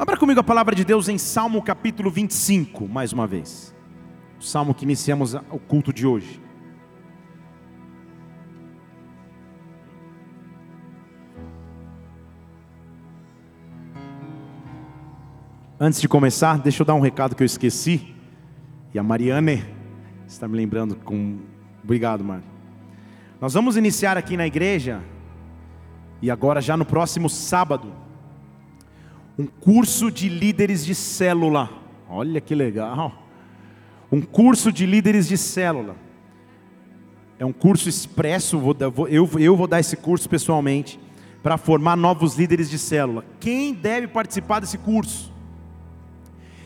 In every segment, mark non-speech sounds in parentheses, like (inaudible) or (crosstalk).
Abra comigo a palavra de Deus em Salmo capítulo 25, mais uma vez. O salmo que iniciamos o culto de hoje. Antes de começar, deixa eu dar um recado que eu esqueci. E a Mariane está me lembrando com. Obrigado, Mar. Nós vamos iniciar aqui na igreja, e agora já no próximo sábado, um curso de líderes de célula. Olha que legal. Um curso de líderes de célula. É um curso expresso, eu, vou dar esse curso pessoalmente, para formar novos líderes de célula. Quem deve participar desse curso?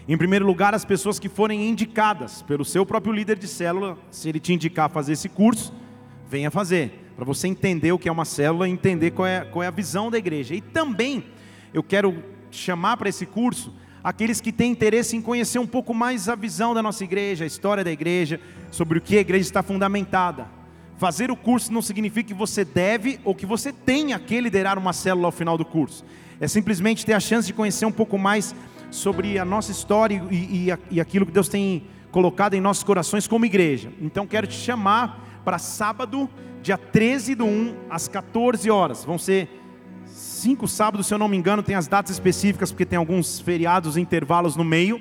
Em primeiro lugar, as pessoas que forem indicadas pelo seu próprio líder de célula, se ele te indicar a fazer esse curso, venha fazer, para você entender o que é uma célula e entender qual é, qual é a visão da igreja. E também eu quero chamar para esse curso aqueles que têm interesse em conhecer um pouco mais a visão da nossa igreja, a história da igreja, sobre o que a igreja está fundamentada. Fazer o curso não significa que você deve ou que você tenha que liderar uma célula ao final do curso. É simplesmente ter a chance de conhecer um pouco mais sobre a nossa história e, e, e aquilo que Deus tem colocado em nossos corações como igreja. Então quero te chamar para sábado, dia 13 do 1, às 14 horas. Vão ser cinco sábados, se eu não me engano, tem as datas específicas, porque tem alguns feriados, intervalos no meio.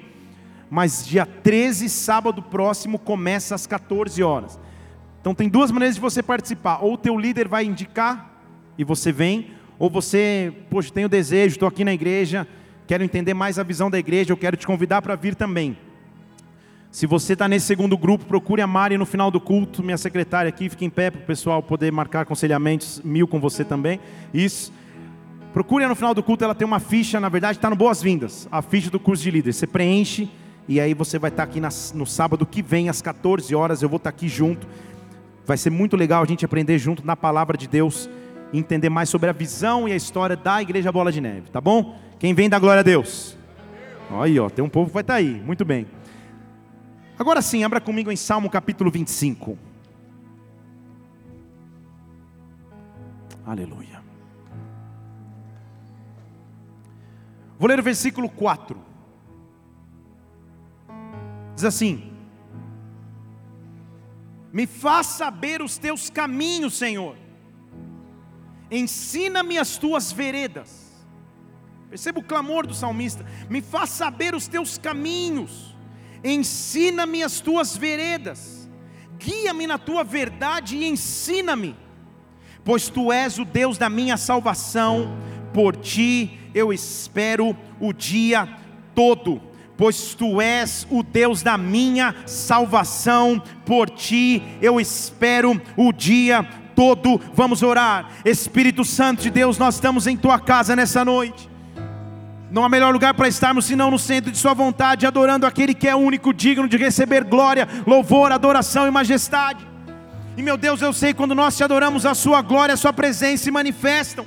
Mas dia 13, sábado próximo, começa às 14 horas. Então tem duas maneiras de você participar. Ou o teu líder vai indicar e você vem, ou você, poxa, tenho desejo, estou aqui na igreja, quero entender mais a visão da igreja, eu quero te convidar para vir também. Se você está nesse segundo grupo, procure a Mari no final do culto, minha secretária aqui, fique em pé para o pessoal poder marcar aconselhamentos mil com você também. Isso. Procure no final do culto, ela tem uma ficha, na verdade está no Boas-Vindas, a ficha do curso de líder. Você preenche e aí você vai estar tá aqui no sábado que vem, às 14 horas, eu vou estar tá aqui junto. Vai ser muito legal a gente aprender junto na palavra de Deus, entender mais sobre a visão e a história da Igreja Bola de Neve, tá bom? Quem vem da glória a Deus? Aí, ó, tem um povo que vai estar tá aí. Muito bem. Agora sim, abra comigo em Salmo capítulo 25. Aleluia. Vou ler o versículo 4. Diz assim: Me faz saber os teus caminhos, Senhor. Ensina-me as tuas veredas. Perceba o clamor do salmista: me faz saber os teus caminhos, ensina-me as tuas veredas, guia-me na tua verdade e ensina-me, pois tu és o Deus da minha salvação, por ti eu espero o dia todo pois tu és o Deus da minha salvação, por ti eu espero o dia todo. Vamos orar, Espírito Santo de Deus, nós estamos em tua casa nessa noite. Não há melhor lugar para estarmos senão no centro de Sua vontade, adorando aquele que é único, digno de receber glória, louvor, adoração e majestade. E meu Deus, eu sei quando nós te adoramos, a Sua glória, a Sua presença se manifestam.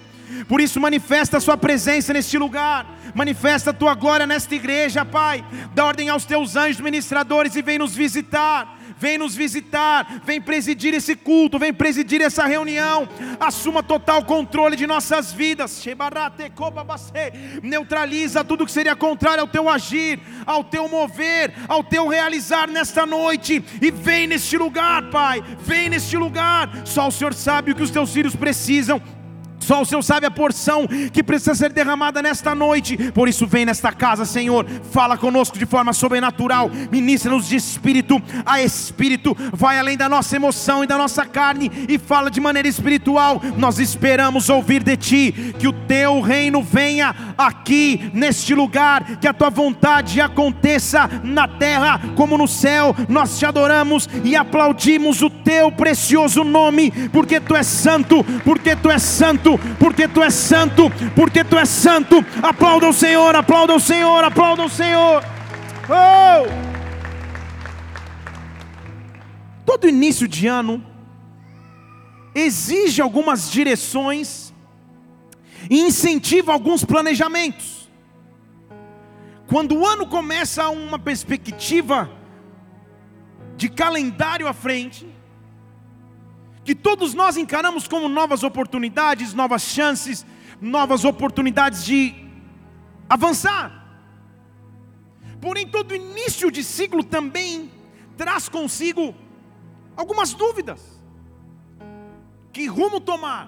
Por isso, manifesta a Sua presença neste lugar, manifesta a Tua glória nesta igreja, Pai. Dá ordem aos Teus anjos ministradores e vem nos visitar. Vem nos visitar, vem presidir esse culto, vem presidir essa reunião, assuma total controle de nossas vidas, neutraliza tudo que seria contrário ao teu agir, ao teu mover, ao teu realizar nesta noite, e vem neste lugar, Pai, vem neste lugar, só o Senhor sabe o que os teus filhos precisam, só o Senhor sabe a porção que precisa ser derramada nesta noite. Por isso, vem nesta casa, Senhor. Fala conosco de forma sobrenatural. Ministra-nos de espírito a espírito. Vai além da nossa emoção e da nossa carne e fala de maneira espiritual. Nós esperamos ouvir de Ti. Que o Teu reino venha aqui, neste lugar. Que a Tua vontade aconteça na terra como no céu. Nós te adoramos e aplaudimos o Teu precioso nome. Porque Tu és santo. Porque Tu és santo porque tu és santo, porque tu és santo. Aplauda o Senhor, aplauda o Senhor, aplauda o Senhor. Oh! Todo início de ano exige algumas direções e incentiva alguns planejamentos. Quando o ano começa uma perspectiva de calendário à frente, que todos nós encaramos como novas oportunidades, novas chances, novas oportunidades de avançar. Porém, todo início de ciclo também traz consigo algumas dúvidas. Que rumo tomar?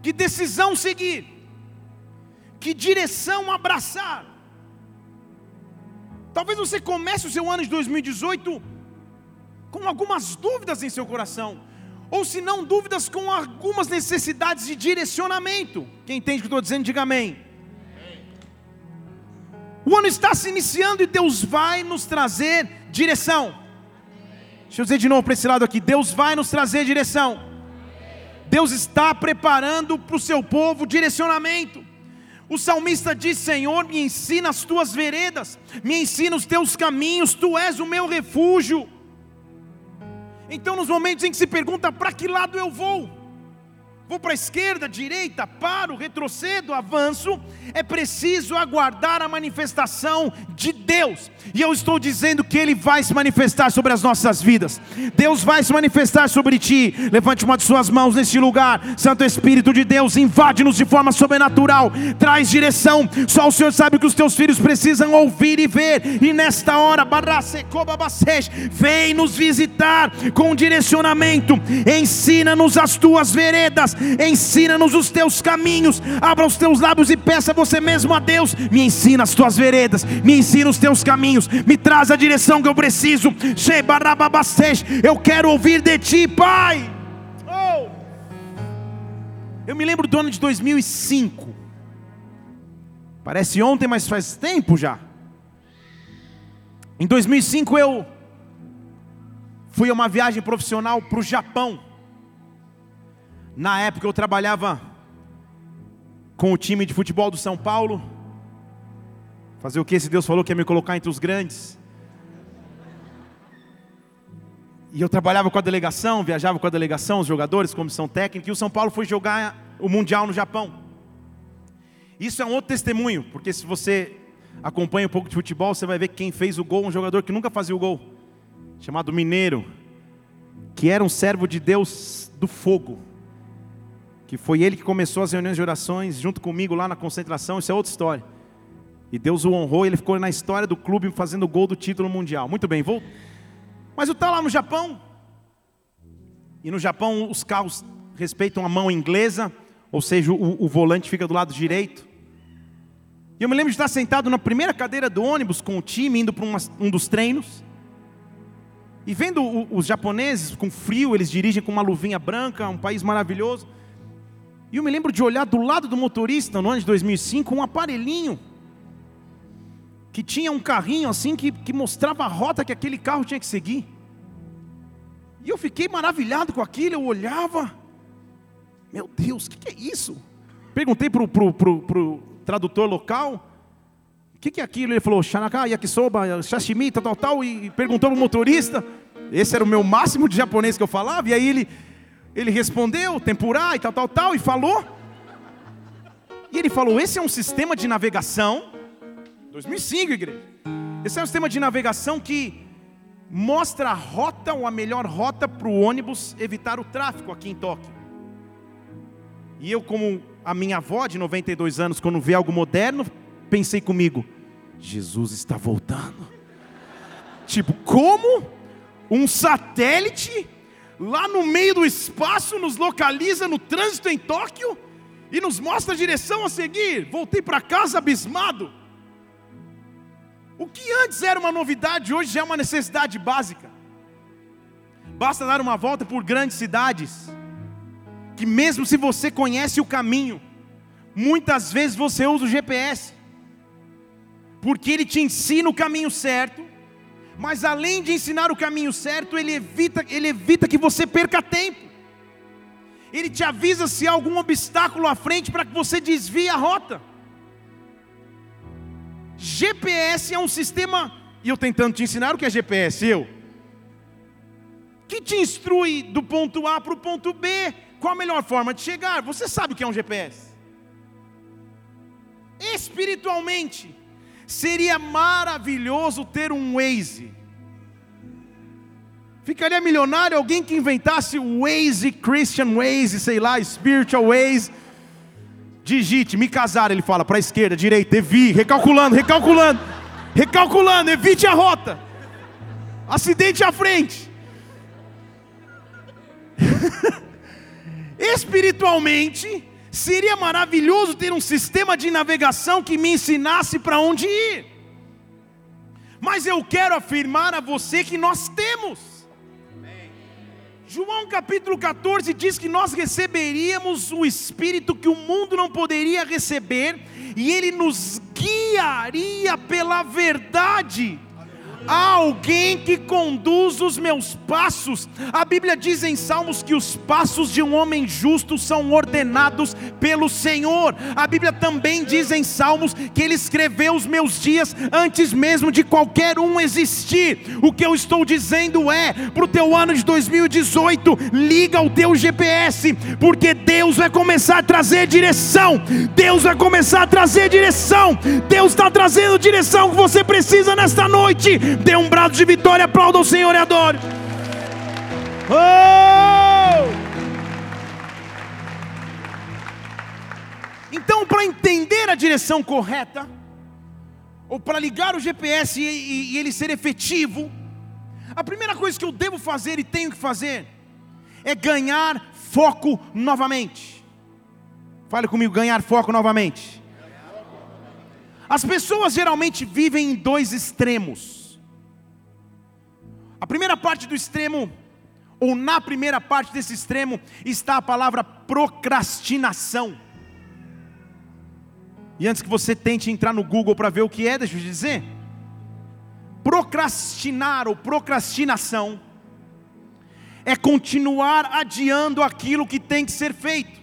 Que decisão seguir? Que direção abraçar? Talvez você comece o seu ano de 2018 com algumas dúvidas em seu coração, ou se não dúvidas com algumas necessidades de direcionamento. Quem entende o que eu estou dizendo, diga amém. O ano está se iniciando e Deus vai nos trazer direção. Deixa eu dizer de novo para esse lado aqui: Deus vai nos trazer direção. Deus está preparando para o seu povo direcionamento. O salmista diz: Senhor, me ensina as tuas veredas, me ensina os teus caminhos, tu és o meu refúgio. Então, nos momentos em que se pergunta para que lado eu vou, Vou para a esquerda, direita, paro, retrocedo, avanço. É preciso aguardar a manifestação de Deus. E eu estou dizendo que Ele vai se manifestar sobre as nossas vidas. Deus vai se manifestar sobre ti. Levante uma de suas mãos neste lugar. Santo Espírito de Deus, invade-nos de forma sobrenatural. Traz direção. Só o Senhor sabe que os teus filhos precisam ouvir e ver. E nesta hora, vem nos visitar com direcionamento. Ensina-nos as tuas veredas ensina-nos os teus caminhos, abra os teus lábios e peça você mesmo a Deus: me ensina as tuas veredas, me ensina os teus caminhos, me traz a direção que eu preciso. Eu quero ouvir de ti, Pai. Oh. Eu me lembro do ano de 2005. Parece ontem, mas faz tempo já. Em 2005 eu fui a uma viagem profissional para o Japão. Na época eu trabalhava com o time de futebol do São Paulo. Fazer o que esse Deus falou que ia me colocar entre os grandes. E eu trabalhava com a delegação, viajava com a delegação, os jogadores, comissão técnica, e o São Paulo foi jogar o Mundial no Japão. Isso é um outro testemunho, porque se você acompanha um pouco de futebol, você vai ver que quem fez o gol, um jogador que nunca fazia o gol, chamado Mineiro, que era um servo de Deus do fogo que foi ele que começou as reuniões de orações junto comigo lá na concentração, isso é outra história. E Deus o honrou, ele ficou na história do clube fazendo gol do título mundial. Muito bem, vou. Mas eu estava lá no Japão, e no Japão os carros respeitam a mão inglesa, ou seja, o, o volante fica do lado direito. E eu me lembro de estar sentado na primeira cadeira do ônibus com o time, indo para um dos treinos. E vendo os japoneses com frio, eles dirigem com uma luvinha branca, um país maravilhoso. E eu me lembro de olhar do lado do motorista no ano de 2005 um aparelhinho que tinha um carrinho assim que, que mostrava a rota que aquele carro tinha que seguir. E eu fiquei maravilhado com aquilo, eu olhava, meu Deus, o que, que, é isso? Perguntei para o pro, pro, pro tradutor local, o que, que, é aquilo? Ele falou, Shanaka, yakisoba, sashimi, tal, tal, tal, e perguntou para o motorista, esse era o meu máximo de japonês que eu falava, e aí ele, ele respondeu, tempurá e tal, tal, tal, e falou. E ele falou: Esse é um sistema de navegação. 2005, igreja. Esse é um sistema de navegação que mostra a rota ou a melhor rota para o ônibus evitar o tráfego aqui em Tóquio. E eu, como a minha avó de 92 anos, quando vê algo moderno, pensei comigo: Jesus está voltando. Tipo, como um satélite lá no meio do espaço, nos localiza no trânsito em Tóquio e nos mostra a direção a seguir. Voltei para casa abismado. O que antes era uma novidade, hoje já é uma necessidade básica. Basta dar uma volta por grandes cidades, que mesmo se você conhece o caminho, muitas vezes você usa o GPS, porque ele te ensina o caminho certo, mas além de ensinar o caminho certo, ele evita, ele evita que você perca tempo. Ele te avisa se há algum obstáculo à frente para que você desvie a rota. GPS é um sistema, e eu tentando te ensinar o que é GPS, eu, que te instrui do ponto A para o ponto B, qual a melhor forma de chegar. Você sabe o que é um GPS. Espiritualmente, Seria maravilhoso ter um Waze. Ficaria milionário alguém que inventasse o Waze, Christian Waze, sei lá, Spiritual Waze. Digite, me casar, ele fala, para a esquerda, direita, devi, recalculando, recalculando. Recalculando, evite a rota. Acidente à frente. (laughs) Espiritualmente, seria maravilhoso ter um sistema de navegação que me ensinasse para onde ir. Mas eu quero afirmar a você que nós temos. João capítulo 14 diz que nós receberíamos o Espírito que o mundo não poderia receber, e ele nos guiaria pela verdade. Há alguém que conduz os meus passos. A Bíblia diz em Salmos que os passos de um homem justo são ordenados pelo Senhor. A Bíblia também diz em Salmos que Ele escreveu os meus dias antes mesmo de qualquer um existir. O que eu estou dizendo é: para o teu ano de 2018, liga o teu GPS, porque Deus vai começar a trazer direção. Deus vai começar a trazer direção. Deus está trazendo direção que você precisa nesta noite Dê um brado de vitória, aplauda o Senhor e adore. Oh! Então, para entender a direção correta, ou para ligar o GPS e, e, e ele ser efetivo, a primeira coisa que eu devo fazer e tenho que fazer é ganhar foco novamente. Fale comigo, ganhar foco novamente. As pessoas geralmente vivem em dois extremos. A primeira parte do extremo, ou na primeira parte desse extremo, está a palavra procrastinação. E antes que você tente entrar no Google para ver o que é, deixa eu te dizer. Procrastinar ou procrastinação é continuar adiando aquilo que tem que ser feito.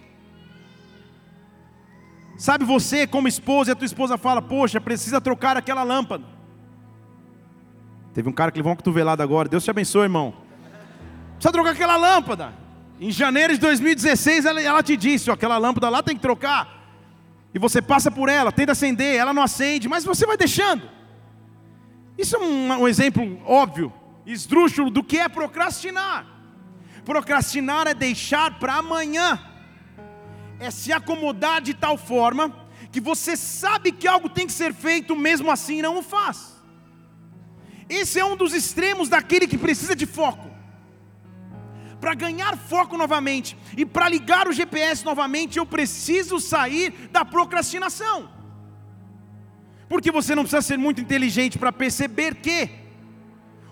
Sabe você, como esposa, e a tua esposa fala: Poxa, precisa trocar aquela lâmpada. Teve um cara que levou uma cotovelada agora. Deus te abençoe, irmão. Precisa trocar aquela lâmpada. Em janeiro de 2016, ela, ela te disse: ó, aquela lâmpada lá tem que trocar. E você passa por ela, tenta acender, ela não acende, mas você vai deixando. Isso é um, um exemplo óbvio, esdrúxulo do que é procrastinar. Procrastinar é deixar para amanhã, é se acomodar de tal forma que você sabe que algo tem que ser feito, mesmo assim não o faz. Esse é um dos extremos daquele que precisa de foco. Para ganhar foco novamente e para ligar o GPS novamente, eu preciso sair da procrastinação. Porque você não precisa ser muito inteligente para perceber que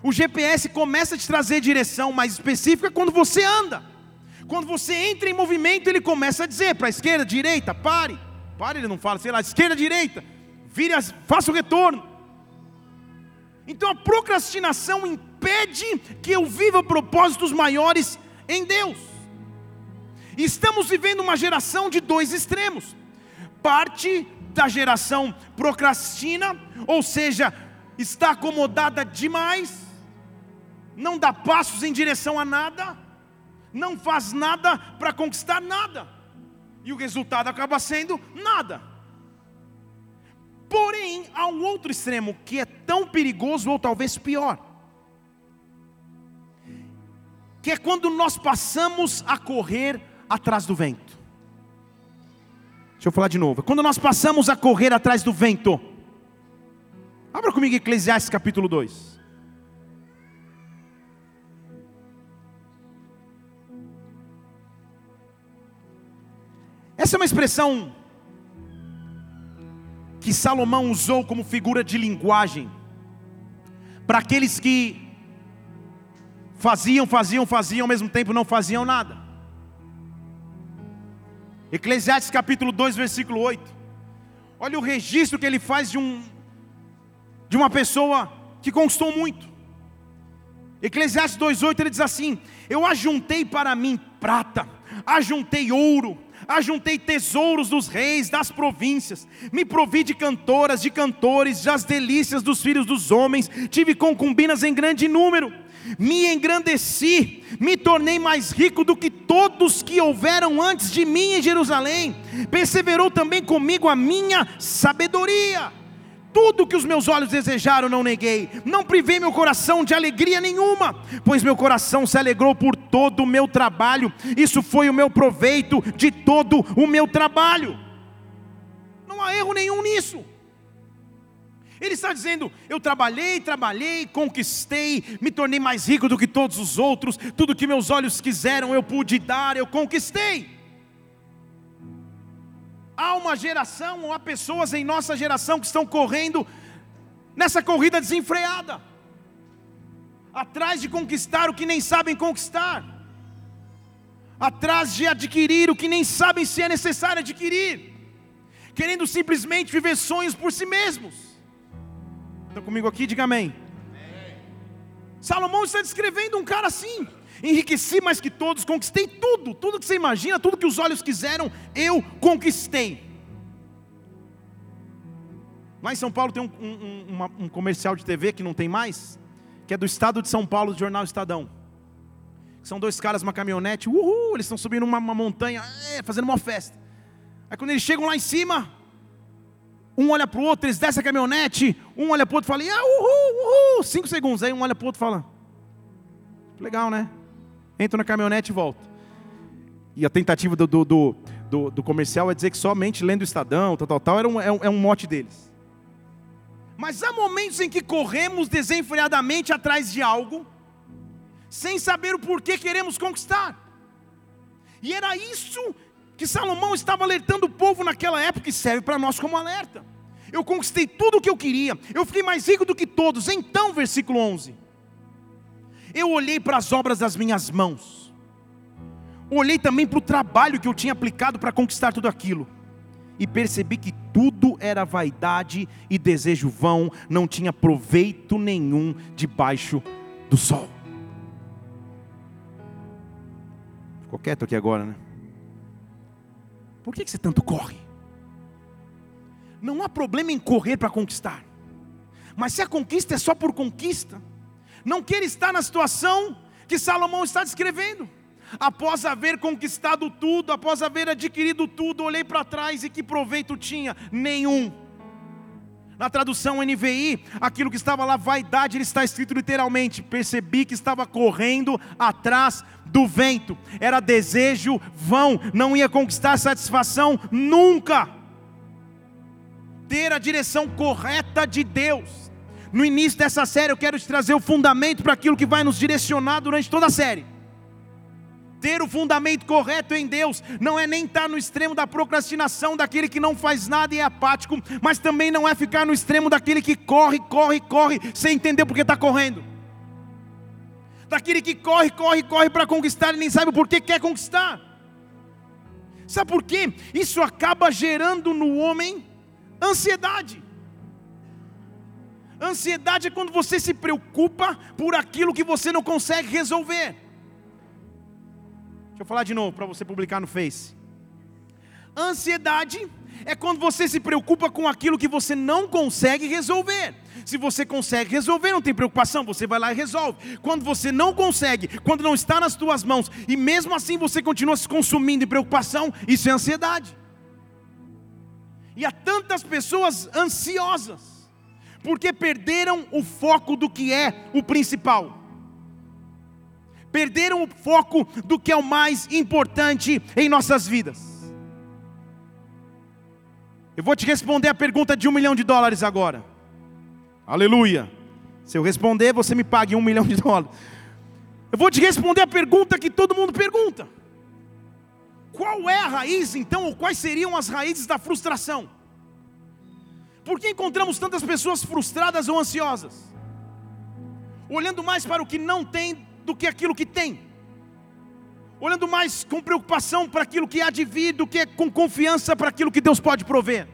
o GPS começa a te trazer direção mais específica quando você anda. Quando você entra em movimento, ele começa a dizer para a esquerda, direita, pare. Pare, ele não fala, sei lá, esquerda, direita. Vire, faça o retorno. Então a procrastinação impede que eu viva propósitos maiores em Deus. Estamos vivendo uma geração de dois extremos. Parte da geração procrastina, ou seja, está acomodada demais, não dá passos em direção a nada, não faz nada para conquistar nada, e o resultado acaba sendo nada. Porém, há um outro extremo que é tão perigoso ou talvez pior. Que é quando nós passamos a correr atrás do vento. Deixa eu falar de novo. Quando nós passamos a correr atrás do vento. Abra comigo Eclesiastes capítulo 2. Essa é uma expressão que Salomão usou como figura de linguagem para aqueles que faziam, faziam, faziam, ao mesmo tempo não faziam nada. Eclesiastes capítulo 2, versículo 8. Olha o registro que ele faz de um de uma pessoa que conquistou muito. Eclesiastes 2:8 ele diz assim: Eu ajuntei para mim prata, ajuntei ouro, ajuntei tesouros dos reis, das províncias, me provi de cantoras, de cantores, das delícias dos filhos dos homens, tive concubinas em grande número, me engrandeci, me tornei mais rico do que todos que houveram antes de mim em Jerusalém, perseverou também comigo a minha sabedoria. Tudo que os meus olhos desejaram não neguei, não privei meu coração de alegria nenhuma, pois meu coração se alegrou por todo o meu trabalho, isso foi o meu proveito de todo o meu trabalho. Não há erro nenhum nisso. Ele está dizendo: Eu trabalhei, trabalhei, conquistei, me tornei mais rico do que todos os outros, tudo que meus olhos quiseram eu pude dar, eu conquistei. Há uma geração, ou há pessoas em nossa geração que estão correndo nessa corrida desenfreada, atrás de conquistar o que nem sabem conquistar, atrás de adquirir o que nem sabem se é necessário adquirir, querendo simplesmente viver sonhos por si mesmos. Estão comigo aqui? Diga amém. amém. Salomão está descrevendo um cara assim. Enriqueci mais que todos, conquistei tudo, tudo que você imagina, tudo que os olhos quiseram, eu conquistei. Lá em São Paulo tem um, um, uma, um comercial de TV que não tem mais, que é do estado de São Paulo, do jornal Estadão. São dois caras, uma caminhonete, uhul, eles estão subindo uma, uma montanha, é, fazendo uma festa. Aí quando eles chegam lá em cima, um olha para o outro, eles descem a caminhonete, um olha para o outro e fala, uhul, uhul, cinco segundos, aí um olha para o outro e fala, legal né? Entra na caminhonete e volta. E a tentativa do, do, do, do, do comercial é dizer que somente lendo o Estadão, tal, tal, tal, era um, é, um, é um mote deles. Mas há momentos em que corremos desenfreadamente atrás de algo, sem saber o porquê queremos conquistar. E era isso que Salomão estava alertando o povo naquela época e serve para nós como alerta. Eu conquistei tudo o que eu queria, eu fiquei mais rico do que todos. Então, versículo 11: Eu olhei para as obras das minhas mãos, olhei também para o trabalho que eu tinha aplicado para conquistar tudo aquilo, e percebi que tudo era vaidade e desejo vão, não tinha proveito nenhum debaixo do sol. Ficou quieto aqui agora, né? Por que você tanto corre? Não há problema em correr para conquistar. Mas se a conquista é só por conquista, não queira estar na situação que Salomão está descrevendo. Após haver conquistado tudo, após haver adquirido tudo, olhei para trás e que proveito tinha? Nenhum. Na tradução NVI, aquilo que estava lá, vaidade, ele está escrito literalmente. Percebi que estava correndo atrás do vento, era desejo vão, não ia conquistar satisfação nunca. Ter a direção correta de Deus. No início dessa série, eu quero te trazer o fundamento para aquilo que vai nos direcionar durante toda a série. Ter o fundamento correto em Deus não é nem estar no extremo da procrastinação, daquele que não faz nada e é apático, mas também não é ficar no extremo daquele que corre, corre, corre, sem entender porque está correndo. Daquele que corre, corre, corre para conquistar e nem sabe por que quer conquistar. Sabe por quê? Isso acaba gerando no homem ansiedade. Ansiedade é quando você se preocupa por aquilo que você não consegue resolver. Deixa eu falar de novo para você publicar no Face. Ansiedade é quando você se preocupa com aquilo que você não consegue resolver. Se você consegue resolver, não tem preocupação, você vai lá e resolve. Quando você não consegue, quando não está nas tuas mãos, e mesmo assim você continua se consumindo em preocupação, isso é ansiedade. E há tantas pessoas ansiosas, porque perderam o foco do que é o principal perderam o foco do que é o mais importante em nossas vidas. Eu vou te responder a pergunta de um milhão de dólares agora. Aleluia. Se eu responder, você me pague um milhão de dólares. Eu vou te responder a pergunta que todo mundo pergunta: Qual é a raiz, então, ou quais seriam as raízes da frustração? Por que encontramos tantas pessoas frustradas ou ansiosas? Olhando mais para o que não tem do que aquilo que tem, olhando mais com preocupação para aquilo que há de vir do que com confiança para aquilo que Deus pode prover.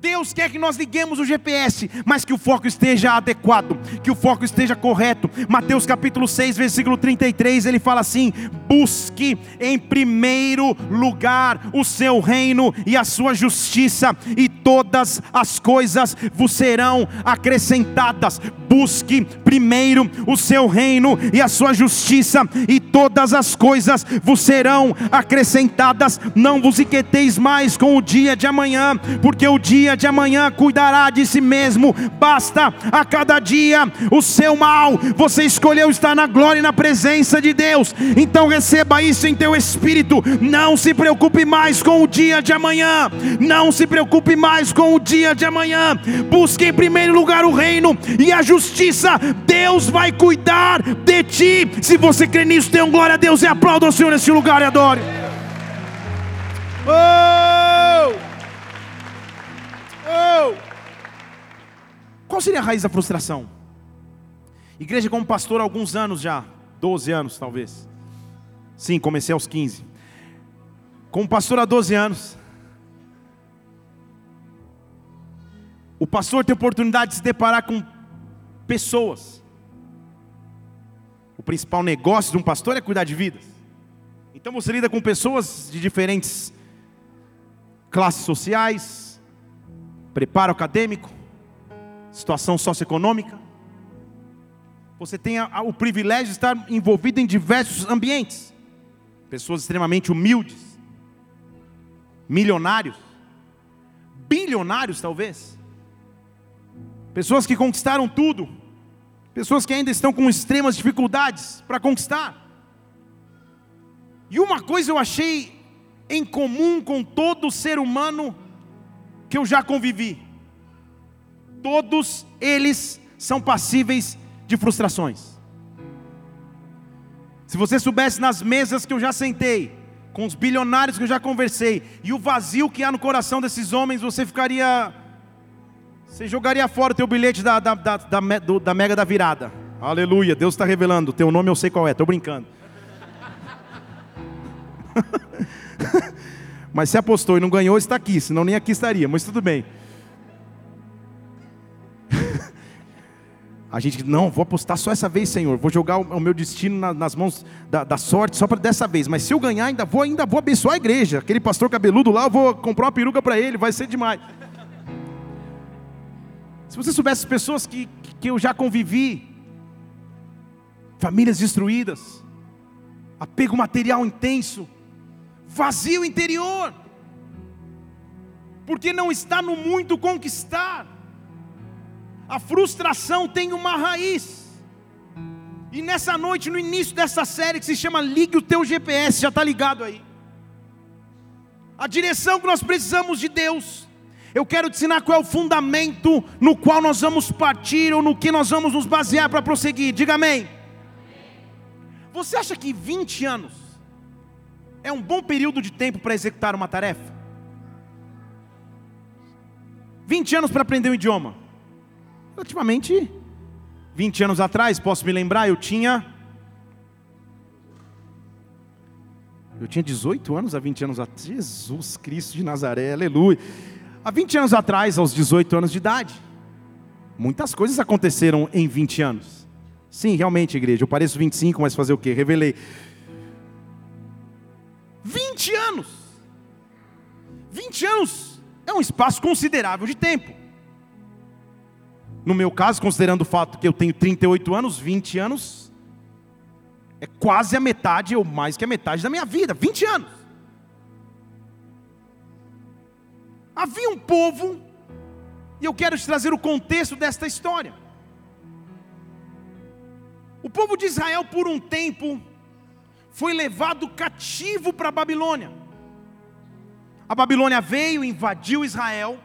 Deus quer que nós liguemos o GPS, mas que o foco esteja adequado, que o foco esteja correto. Mateus capítulo 6, versículo 33, ele fala assim: busque em primeiro lugar o seu reino e a sua justiça, e todas as coisas vos serão acrescentadas. Busque primeiro o seu reino e a sua justiça, e todas as coisas vos serão acrescentadas. Não vos inquieteis mais com o dia de amanhã, porque o dia dia de amanhã cuidará de si mesmo, basta a cada dia o seu mal. Você escolheu estar na glória e na presença de Deus, então receba isso em teu espírito. Não se preocupe mais com o dia de amanhã, não se preocupe mais com o dia de amanhã. Busque em primeiro lugar o reino e a justiça, Deus vai cuidar de ti. Se você crê nisso, tenha um glória a Deus e aplauda o Senhor nesse lugar e adore. Oh! Oh! Qual seria a raiz da frustração? Igreja como pastor há alguns anos já, 12 anos talvez. Sim, comecei aos 15. Como pastor há 12 anos. O pastor tem oportunidade de se deparar com pessoas. O principal negócio de um pastor é cuidar de vidas. Então você lida com pessoas de diferentes classes sociais, preparo acadêmico, situação socioeconômica. Você tem o privilégio de estar envolvido em diversos ambientes. Pessoas extremamente humildes, milionários, bilionários talvez. Pessoas que conquistaram tudo, pessoas que ainda estão com extremas dificuldades para conquistar. E uma coisa eu achei em comum com todo ser humano que eu já convivi. Todos eles são passíveis de frustrações. Se você soubesse nas mesas que eu já sentei, com os bilionários que eu já conversei, e o vazio que há no coração desses homens, você ficaria. Você jogaria fora o teu bilhete da, da, da, da, da mega da virada. Aleluia, Deus está revelando. Teu nome eu sei qual é, estou brincando. (laughs) Mas se apostou e não ganhou, está aqui, senão nem aqui estaria, mas tudo bem. (laughs) A gente, não, vou apostar só essa vez, Senhor. Vou jogar o meu destino nas mãos da, da sorte só para dessa vez. Mas se eu ganhar, ainda vou, ainda vou abençoar a igreja. Aquele pastor cabeludo lá, eu vou comprar uma peruca para ele, vai ser demais. Se você soubesse pessoas que, que eu já convivi, famílias destruídas, apego material intenso, vazio interior, porque não está no muito conquistar. A frustração tem uma raiz. E nessa noite, no início dessa série que se chama Ligue o teu GPS, já está ligado aí. A direção que nós precisamos de Deus. Eu quero te ensinar qual é o fundamento no qual nós vamos partir ou no que nós vamos nos basear para prosseguir. Diga amém. Você acha que 20 anos é um bom período de tempo para executar uma tarefa? 20 anos para aprender um idioma. Relativamente 20 anos atrás, posso me lembrar, eu tinha Eu tinha 18 anos há 20 anos atrás. Jesus Cristo de Nazaré, aleluia. Há 20 anos atrás, aos 18 anos de idade. Muitas coisas aconteceram em 20 anos. Sim, realmente, igreja. Eu pareço 25, mas fazer o quê? Revelei. 20 anos é um espaço considerável de tempo. No meu caso, considerando o fato que eu tenho 38 anos, 20 anos é quase a metade ou mais que a metade da minha vida, 20 anos. Havia um povo, e eu quero te trazer o contexto desta história. O povo de Israel, por um tempo, foi levado cativo para a Babilônia. A Babilônia veio, invadiu Israel,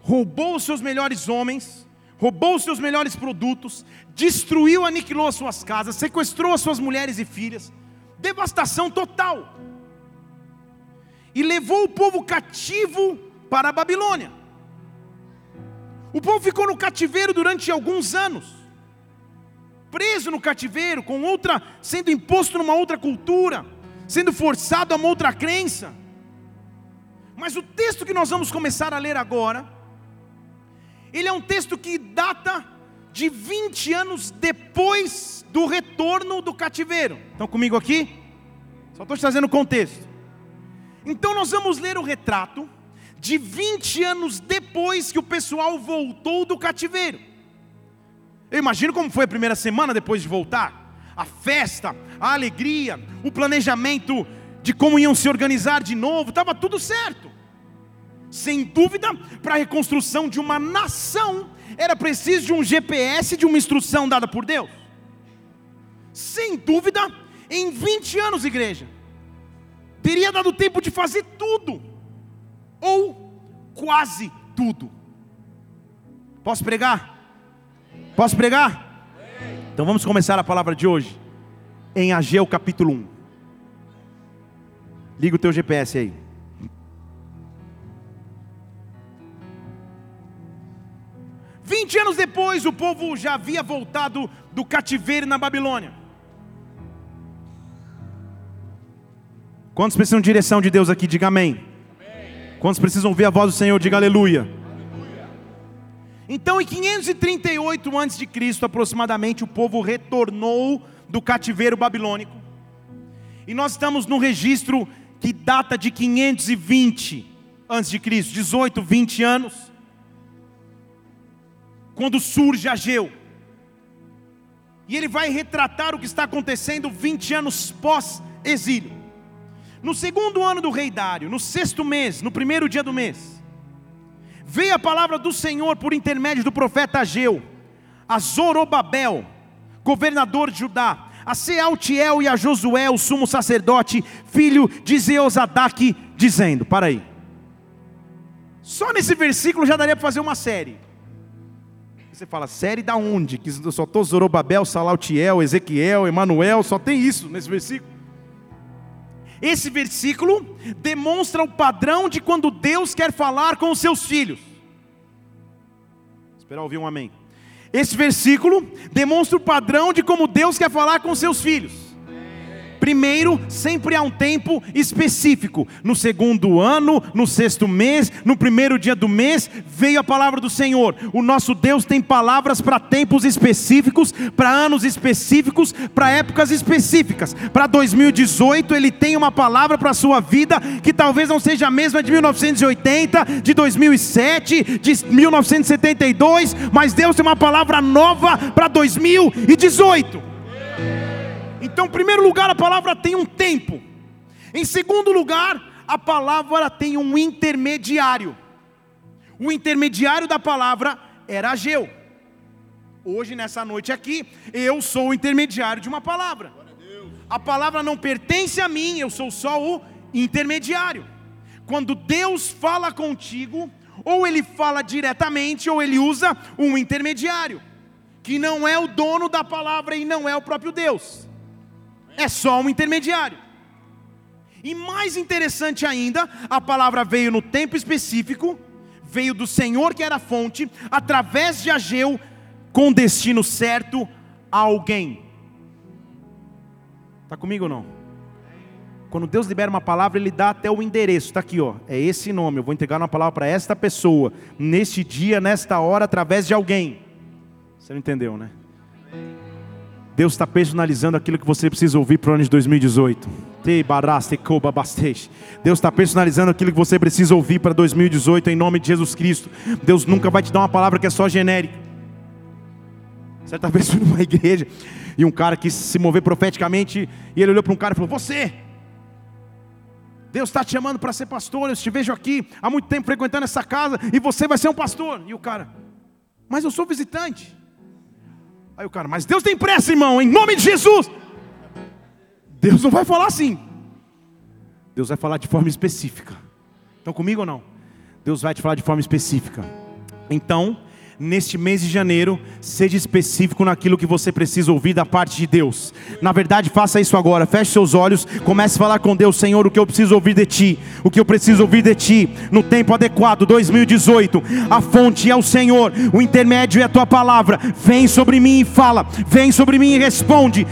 roubou os seus melhores homens, roubou os seus melhores produtos, destruiu, aniquilou as suas casas, sequestrou as suas mulheres e filhas, devastação total. E levou o povo cativo para a Babilônia. O povo ficou no cativeiro durante alguns anos preso no cativeiro, com outra, sendo imposto numa outra cultura, sendo forçado a uma outra crença. Mas o texto que nós vamos começar a ler agora, ele é um texto que data de 20 anos depois do retorno do cativeiro. Estão comigo aqui? Só estou te trazendo o contexto. Então nós vamos ler o retrato de 20 anos depois que o pessoal voltou do cativeiro. Eu imagino como foi a primeira semana depois de voltar. A festa, a alegria, o planejamento de como iam se organizar de novo, estava tudo certo. Sem dúvida, para a reconstrução de uma nação, era preciso de um GPS, de uma instrução dada por Deus. Sem dúvida, em 20 anos, igreja, teria dado tempo de fazer tudo, ou quase tudo. Posso pregar? Posso pregar? Então vamos começar a palavra de hoje, em Ageu capítulo 1. Liga o teu GPS aí. Vinte anos depois, o povo já havia voltado do cativeiro na Babilônia. Quantos precisam de direção de Deus aqui? Diga amém. amém. Quantos precisam ouvir a voz do Senhor? Diga aleluia. aleluia. Então, em 538 a.C., aproximadamente, o povo retornou do cativeiro babilônico. E nós estamos no registro que data de 520 a.C., 18, 20 anos quando surge Ageu. E ele vai retratar o que está acontecendo 20 anos pós-exílio. No segundo ano do rei Dário, no sexto mês, no primeiro dia do mês, veio a palavra do Senhor por intermédio do profeta Ageu, a Zorobabel, governador de Judá, a Sealtiel e a Josué, o sumo sacerdote, filho de Zeozadaque, dizendo: Para aí. Só nesse versículo já daria para fazer uma série. Você fala, série da onde? Que só estou Zorobabel, Salautiel, Ezequiel, Emanuel, só tem isso nesse versículo. Esse versículo demonstra o padrão de quando Deus quer falar com os seus filhos. Esperar ouvir um amém. Esse versículo demonstra o padrão de como Deus quer falar com os seus filhos. Primeiro, sempre há um tempo específico. No segundo ano, no sexto mês, no primeiro dia do mês, veio a palavra do Senhor. O nosso Deus tem palavras para tempos específicos, para anos específicos, para épocas específicas. Para 2018, Ele tem uma palavra para a sua vida que talvez não seja a mesma de 1980, de 2007, de 1972, mas Deus tem uma palavra nova para 2018. Então, em primeiro lugar, a palavra tem um tempo. Em segundo lugar, a palavra tem um intermediário. O intermediário da palavra era Ageu. Hoje, nessa noite aqui, eu sou o intermediário de uma palavra. A palavra não pertence a mim, eu sou só o intermediário. Quando Deus fala contigo, ou ele fala diretamente, ou ele usa um intermediário, que não é o dono da palavra e não é o próprio Deus é só um intermediário. E mais interessante ainda, a palavra veio no tempo específico, veio do Senhor que era a fonte, através de Ageu, com destino certo a alguém. Está comigo ou não? Quando Deus libera uma palavra, Ele dá até o endereço. Está aqui, ó. É esse nome. Eu vou entregar uma palavra para esta pessoa, neste dia, nesta hora, através de alguém. Você não entendeu, né? Deus está personalizando aquilo que você precisa ouvir para o ano de 2018. Deus está personalizando aquilo que você precisa ouvir para 2018 em nome de Jesus Cristo. Deus nunca vai te dar uma palavra que é só genérica. Certa vez fui numa igreja e um cara quis se mover profeticamente e ele olhou para um cara e falou: Você, Deus está te chamando para ser pastor. Eu te vejo aqui há muito tempo frequentando essa casa e você vai ser um pastor. E o cara, mas eu sou visitante. Aí o cara, mas Deus tem pressa, irmão, em nome de Jesus. Deus não vai falar assim. Deus vai falar de forma específica. Estão comigo ou não? Deus vai te falar de forma específica. Então, neste mês de janeiro, seja específico naquilo que você precisa ouvir da parte de Deus. Na verdade, faça isso agora. Feche seus olhos, comece a falar com Deus, Senhor, o que eu preciso ouvir de ti, o que eu preciso ouvir de ti no tempo adequado, 2018. A fonte é o Senhor, o intermédio é a tua palavra. Vem sobre mim e fala, vem sobre mim e responde.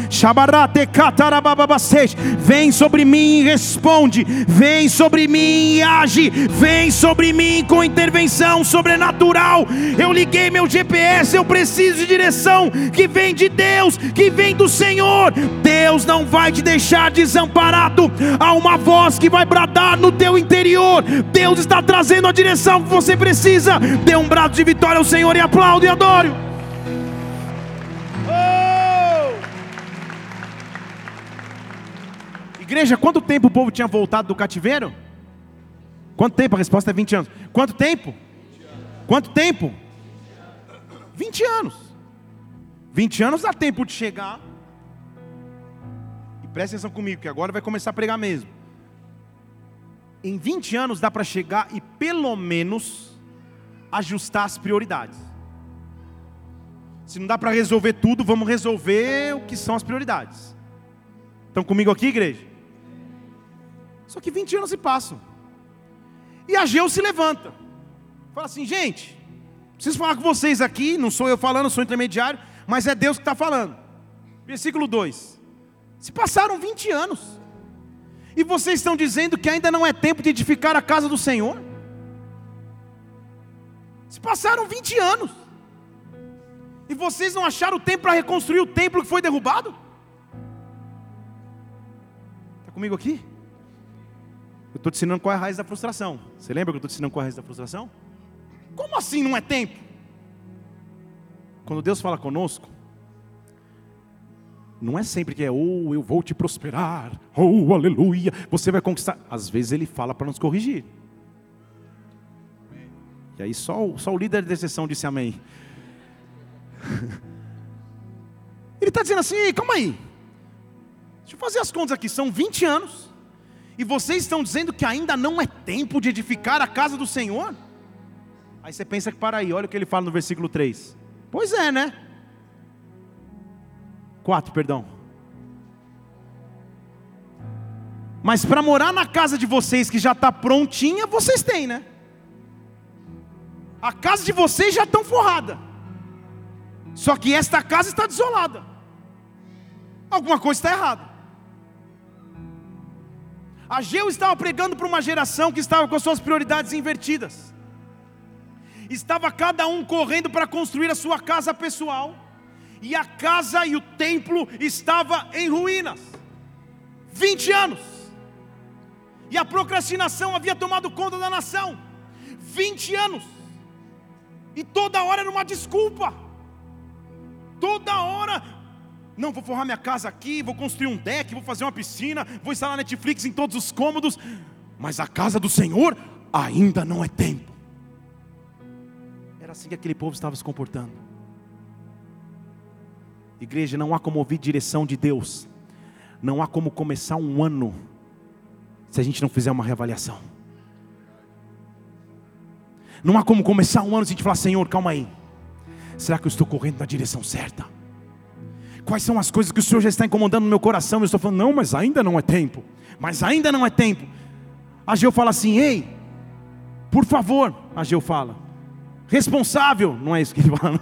Vem sobre mim e responde. Vem sobre mim e age. Vem sobre mim com intervenção sobrenatural. Eu liguei meu GPS, eu preciso de direção que vem de Deus, que vem do Senhor. Deus não vai te deixar desamparado. Há uma voz que vai bradar no teu interior. Deus está trazendo a direção que você precisa. Dê um braço de vitória ao Senhor e aplaude e adore. Oh! Igreja, quanto tempo o povo tinha voltado do cativeiro? Quanto tempo? A resposta é 20 anos. Quanto tempo? Quanto tempo? 20 anos. 20 anos dá tempo de chegar. E presta atenção comigo, que agora vai começar a pregar mesmo. Em 20 anos dá para chegar e pelo menos ajustar as prioridades. Se não dá para resolver tudo, vamos resolver o que são as prioridades. Estão comigo aqui, igreja? Só que 20 anos se passam. E Ageu se levanta. Fala assim, gente, preciso falar com vocês aqui, não sou eu falando, sou intermediário, mas é Deus que está falando. Versículo 2: Se passaram 20 anos, e vocês estão dizendo que ainda não é tempo de edificar a casa do Senhor? Se passaram 20 anos, e vocês não acharam tempo para reconstruir o templo que foi derrubado? Está comigo aqui? Eu estou te ensinando qual é a raiz da frustração. Você lembra que eu estou te ensinando qual é a raiz da frustração? Como assim não é tempo? Quando Deus fala conosco, não é sempre que é, oh, eu vou te prosperar, oh, aleluia, você vai conquistar. Às vezes ele fala para nos corrigir. E aí só, só o líder de exceção disse amém. (laughs) Ele está dizendo assim, calma aí. Deixa eu fazer as contas aqui, são 20 anos e vocês estão dizendo que ainda não é tempo de edificar a casa do Senhor? Aí você pensa que para aí, olha o que ele fala no versículo 3. Pois é, né? 4, perdão. Mas para morar na casa de vocês que já está prontinha, vocês têm, né? A casa de vocês já estão forrada. Só que esta casa está desolada. Alguma coisa está errada. Ageu estava pregando para uma geração que estava com suas prioridades invertidas. Estava cada um correndo para construir a sua casa pessoal, e a casa e o templo estava em ruínas. 20 anos. E a procrastinação havia tomado conta da nação. 20 anos. E toda hora era uma desculpa. Toda hora não, vou forrar minha casa aqui, vou construir um deck, vou fazer uma piscina, vou instalar Netflix em todos os cômodos. Mas a casa do Senhor ainda não é tempo. Era assim que aquele povo estava se comportando. Igreja, não há como ouvir direção de Deus. Não há como começar um ano se a gente não fizer uma reavaliação. Não há como começar um ano se a gente falar, Senhor, calma aí. Será que eu estou correndo na direção certa? Quais são as coisas que o Senhor já está incomodando no meu coração? Eu estou falando, não, mas ainda não é tempo. Mas ainda não é tempo. Ageu fala assim: ei, por favor, Ageu fala, responsável, não é isso que ele fala.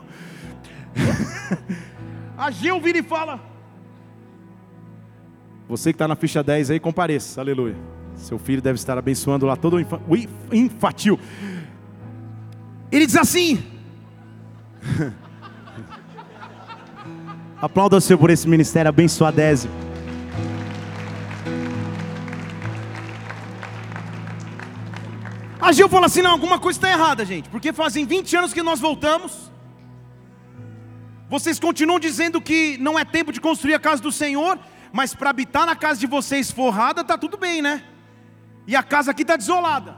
Ageu (laughs) vira e fala: Você que está na ficha 10 aí, compareça, aleluia. Seu filho deve estar abençoando lá todo o infantil. Ele diz assim: (laughs) Aplauda o Senhor por esse ministério abençoadésimo. A Gil falou assim: não, alguma coisa está errada, gente, porque fazem 20 anos que nós voltamos. Vocês continuam dizendo que não é tempo de construir a casa do Senhor, mas para habitar na casa de vocês forrada, está tudo bem, né? E a casa aqui está desolada.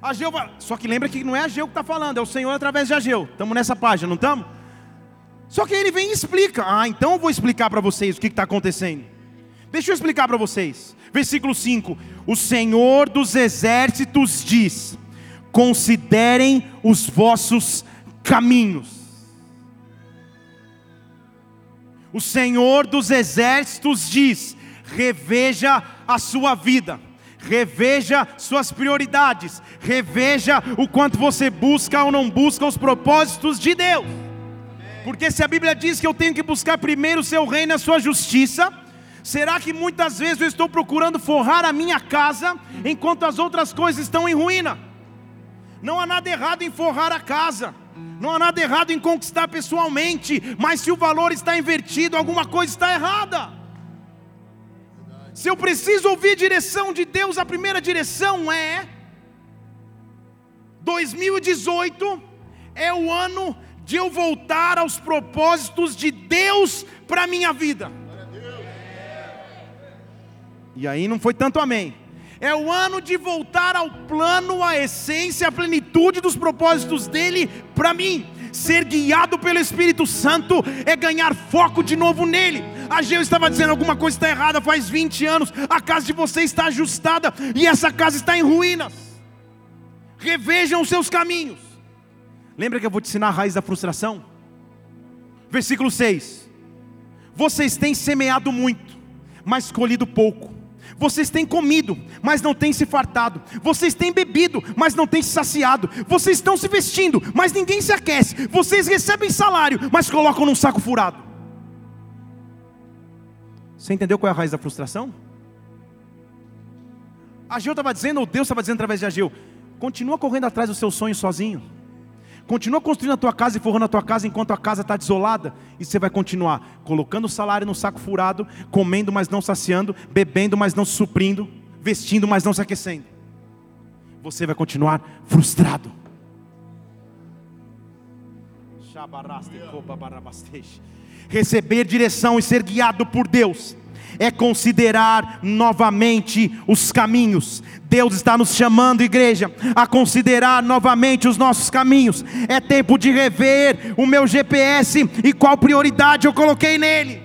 Ageu, só que lembra que não é Ageu que está falando, é o Senhor através de Ageu. Estamos nessa página, não estamos? Só que ele vem e explica. Ah, então eu vou explicar para vocês o que está acontecendo. Deixa eu explicar para vocês. Versículo 5: O Senhor dos exércitos diz: Considerem os vossos caminhos. O Senhor dos exércitos diz: reveja a sua vida, reveja suas prioridades, reveja o quanto você busca ou não busca os propósitos de Deus. Porque se a Bíblia diz que eu tenho que buscar primeiro o seu reino e a sua justiça, será que muitas vezes eu estou procurando forrar a minha casa enquanto as outras coisas estão em ruína? Não há nada errado em forrar a casa. Não há nada errado em conquistar pessoalmente, mas se o valor está invertido, alguma coisa está errada. Se eu preciso ouvir direção de Deus, a primeira direção é 2018 é o ano de eu voltar aos propósitos de Deus para minha vida. E aí não foi tanto amém. É o ano de voltar ao plano, à essência, à plenitude dos propósitos dele para mim. Ser guiado pelo Espírito Santo é ganhar foco de novo nele. Ageu estava dizendo alguma coisa está errada faz 20 anos. A casa de vocês está ajustada e essa casa está em ruínas. Revejam os seus caminhos. Lembra que eu vou te ensinar a raiz da frustração? Versículo 6. Vocês têm semeado muito, mas colhido pouco. Vocês têm comido, mas não têm se fartado. Vocês têm bebido, mas não têm se saciado. Vocês estão se vestindo, mas ninguém se aquece. Vocês recebem salário, mas colocam num saco furado. Você entendeu qual é a raiz da frustração? Ageu estava dizendo, ou Deus estava dizendo através de Ageu: continua correndo atrás do seu sonho sozinho. Continua construindo a tua casa e forrando a tua casa enquanto a casa está desolada. E você vai continuar colocando o salário no saco furado, comendo, mas não saciando, bebendo, mas não se suprindo, vestindo, mas não se aquecendo. Você vai continuar frustrado. Receber direção e ser guiado por Deus é considerar novamente os caminhos. Deus está nos chamando, igreja, a considerar novamente os nossos caminhos. É tempo de rever o meu GPS e qual prioridade eu coloquei nele.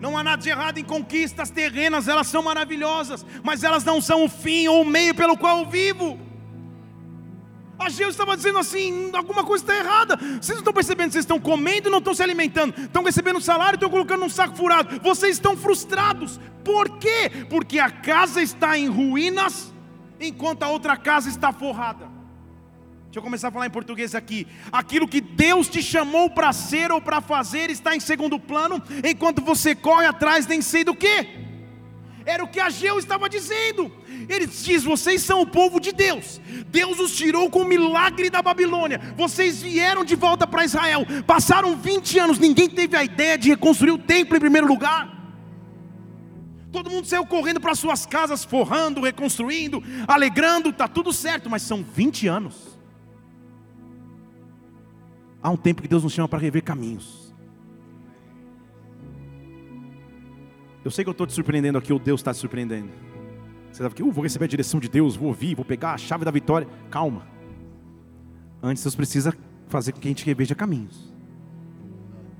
Não há nada de errado em conquistas terrenas, elas são maravilhosas, mas elas não são o fim ou o meio pelo qual eu vivo. Ageu estava dizendo assim: alguma coisa está errada. Vocês não estão percebendo, vocês estão comendo e não estão se alimentando, estão recebendo salário e estão colocando num saco furado. Vocês estão frustrados. Por quê? Porque a casa está em ruínas, enquanto a outra casa está forrada. Deixa eu começar a falar em português aqui. Aquilo que Deus te chamou para ser ou para fazer está em segundo plano, enquanto você corre atrás nem sei do que. Era o que Ageu estava dizendo. Ele diz: Vocês são o povo de Deus. Deus os tirou com o milagre da Babilônia. Vocês vieram de volta para Israel. Passaram 20 anos. Ninguém teve a ideia de reconstruir o templo em primeiro lugar. Todo mundo saiu correndo para suas casas, forrando, reconstruindo, alegrando. Está tudo certo, mas são 20 anos. Há um tempo que Deus nos chama para rever caminhos. Eu sei que eu estou te surpreendendo aqui, ou Deus está te surpreendendo. Você estava aqui, uh, vou receber a direção de Deus, vou ouvir, vou pegar a chave da vitória. Calma. Antes Deus precisa fazer com que a gente reveja caminhos.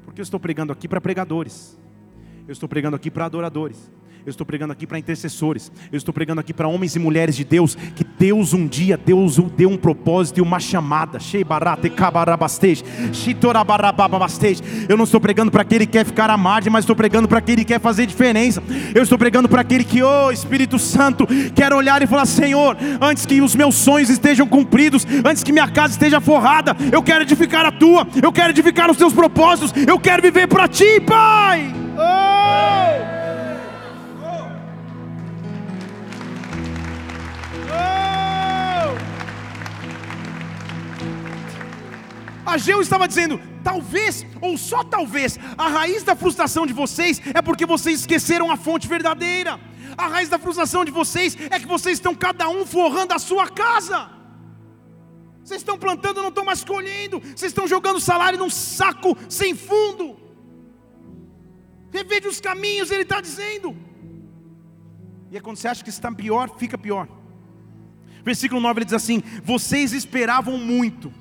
Porque eu estou pregando aqui para pregadores. Eu estou pregando aqui para adoradores. Eu estou pregando aqui para intercessores. Eu estou pregando aqui para homens e mulheres de Deus. Que Deus um dia, Deus deu um propósito e uma chamada. Eu não estou pregando para aquele que quer ficar à margem, mas estou pregando para aquele que quer fazer diferença. Eu estou pregando para aquele que, oh Espírito Santo, quer olhar e falar: Senhor, antes que os meus sonhos estejam cumpridos, antes que minha casa esteja forrada, eu quero edificar a tua, eu quero edificar os teus propósitos, eu quero viver para ti, Pai. Oh! Ageu estava dizendo: talvez, ou só talvez, a raiz da frustração de vocês é porque vocês esqueceram a fonte verdadeira. A raiz da frustração de vocês é que vocês estão cada um forrando a sua casa. Vocês estão plantando, não estão mais colhendo. Vocês estão jogando salário num saco sem fundo. Reveja os caminhos, ele está dizendo. E é quando você acha que está pior, fica pior. Versículo 9 ele diz assim: Vocês esperavam muito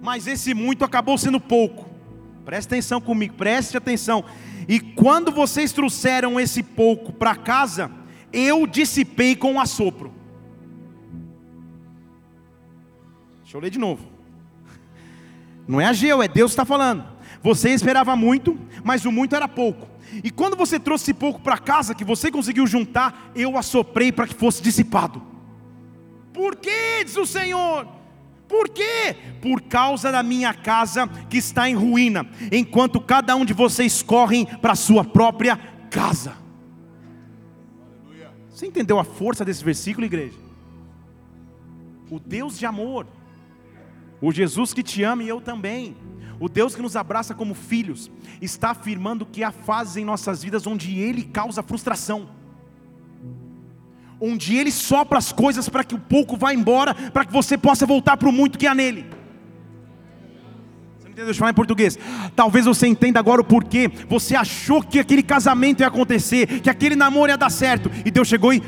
mas esse muito acabou sendo pouco. Preste atenção comigo, preste atenção. E quando vocês trouxeram esse pouco para casa, eu dissipei com um assopro. Deixa eu ler de novo. Não é Ageu, é Deus que está falando. Você esperava muito, mas o muito era pouco. E quando você trouxe pouco para casa, que você conseguiu juntar, eu assoprei para que fosse dissipado. Por que, diz o Senhor? Por quê? Por causa da minha casa que está em ruína, enquanto cada um de vocês correm para a sua própria casa. Você entendeu a força desse versículo, igreja? O Deus de amor, o Jesus que te ama e eu também, o Deus que nos abraça como filhos, está afirmando que há fases em nossas vidas onde Ele causa frustração onde Ele sopra as coisas para que o pouco vá embora, para que você possa voltar para o muito que há nele. Você Deixa eu falar em português. Talvez você entenda agora o porquê. Você achou que aquele casamento ia acontecer, que aquele namoro ia dar certo, e Deus chegou e.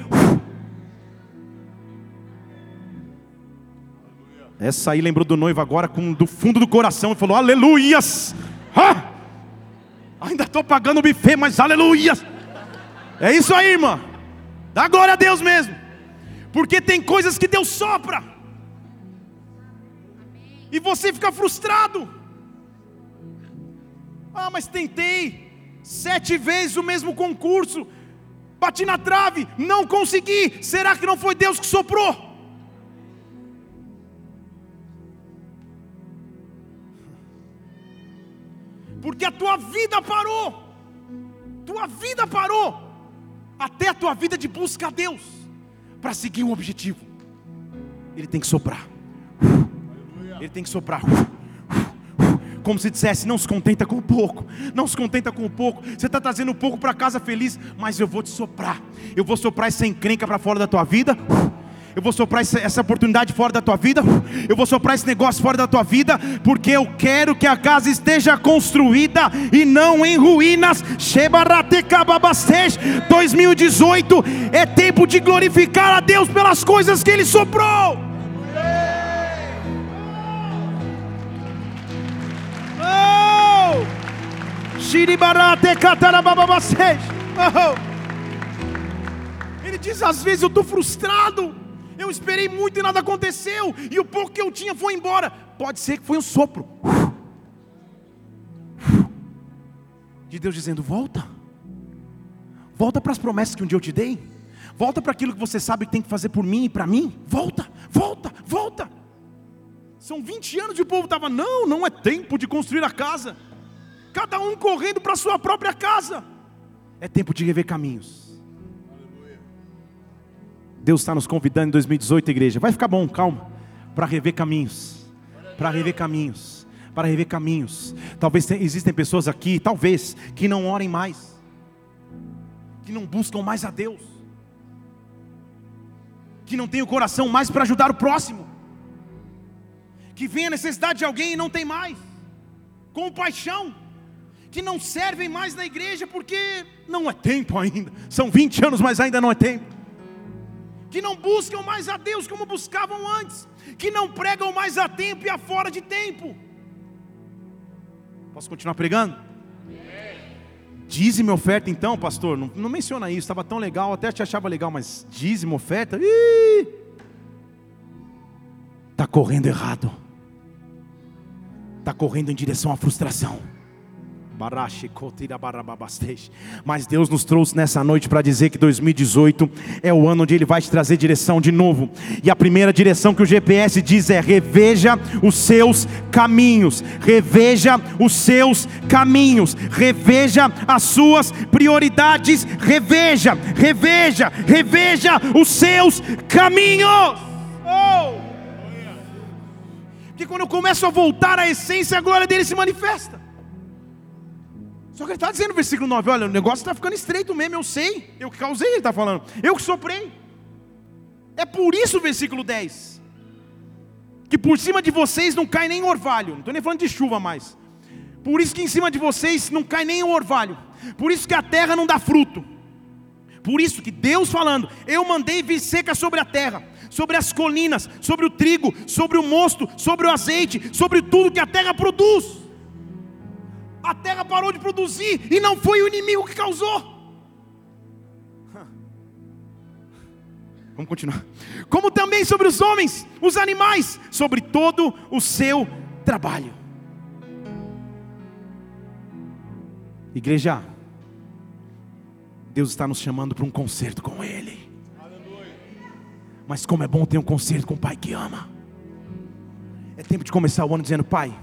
Essa aí lembrou do noivo agora com do fundo do coração e falou: Aleluias! Ainda estou pagando o buffet, mas aleluias! É isso aí, irmã. Dá glória a Deus mesmo. Porque tem coisas que Deus sopra. E você fica frustrado. Ah, mas tentei sete vezes o mesmo concurso, bati na trave, não consegui. Será que não foi Deus que soprou? Porque a tua vida parou, tua vida parou, até a tua vida de busca a Deus, para seguir um objetivo. Ele tem que soprar, ele tem que soprar como se dissesse: não se contenta com o pouco, não se contenta com o pouco. Você está trazendo um pouco para casa feliz, mas eu vou te soprar, eu vou soprar essa encrenca para fora da tua vida. Eu vou soprar essa, oportunidade fora da tua vida. Eu vou soprar esse negócio fora da tua vida. Porque eu quero que a casa esteja construída e não em ruínas. 2018 é tempo de glorificar a Deus pelas coisas que Ele soprou. Oh! Ele diz: às vezes eu estou frustrado, eu esperei muito e nada aconteceu, e o pouco que eu tinha foi embora. Pode ser que foi um sopro de Deus dizendo: volta, volta para as promessas que um dia eu te dei, volta para aquilo que você sabe que tem que fazer por mim e para mim. Volta, volta, volta. São 20 anos e o povo estava: não, não é tempo de construir a casa cada um correndo para a sua própria casa. É tempo de rever caminhos. Deus está nos convidando em 2018, igreja. Vai ficar bom, calma. Para rever caminhos. Para rever caminhos. Para rever caminhos. Talvez existem pessoas aqui, talvez, que não orem mais. Que não buscam mais a Deus. Que não têm o coração mais para ajudar o próximo. Que vem a necessidade de alguém e não tem mais. Com paixão que não servem mais na igreja porque não é tempo ainda, são 20 anos, mas ainda não é tempo. Que não buscam mais a Deus como buscavam antes, que não pregam mais a tempo e a fora de tempo. Posso continuar pregando? Dízimo oferta então, pastor, não, não menciona isso, estava tão legal, até te achava legal, mas dízimo oferta, está correndo errado, está correndo em direção à frustração. Mas Deus nos trouxe nessa noite para dizer que 2018 é o ano onde Ele vai te trazer direção de novo. E a primeira direção que o GPS diz é: reveja os seus caminhos, reveja os seus caminhos, reveja as suas prioridades, reveja, reveja, reveja os seus caminhos. Oh! Porque quando eu começo a voltar à essência, a glória dele se manifesta. Só que ele está dizendo no versículo 9: olha, o negócio está ficando estreito mesmo, eu sei, eu que causei, ele está falando, eu que soprei. É por isso o versículo 10: que por cima de vocês não cai nem orvalho, não estou nem falando de chuva mais. Por isso que em cima de vocês não cai nem orvalho, por isso que a terra não dá fruto. Por isso que Deus falando, eu mandei vir seca sobre a terra, sobre as colinas, sobre o trigo, sobre o mosto, sobre o azeite, sobre tudo que a terra produz a terra parou de produzir e não foi o inimigo que causou. Vamos continuar. Como também sobre os homens, os animais, sobre todo o seu trabalho. Igreja, Deus está nos chamando para um concerto com Ele. Mas como é bom ter um concerto com o Pai que ama. É tempo de começar o ano dizendo: Pai,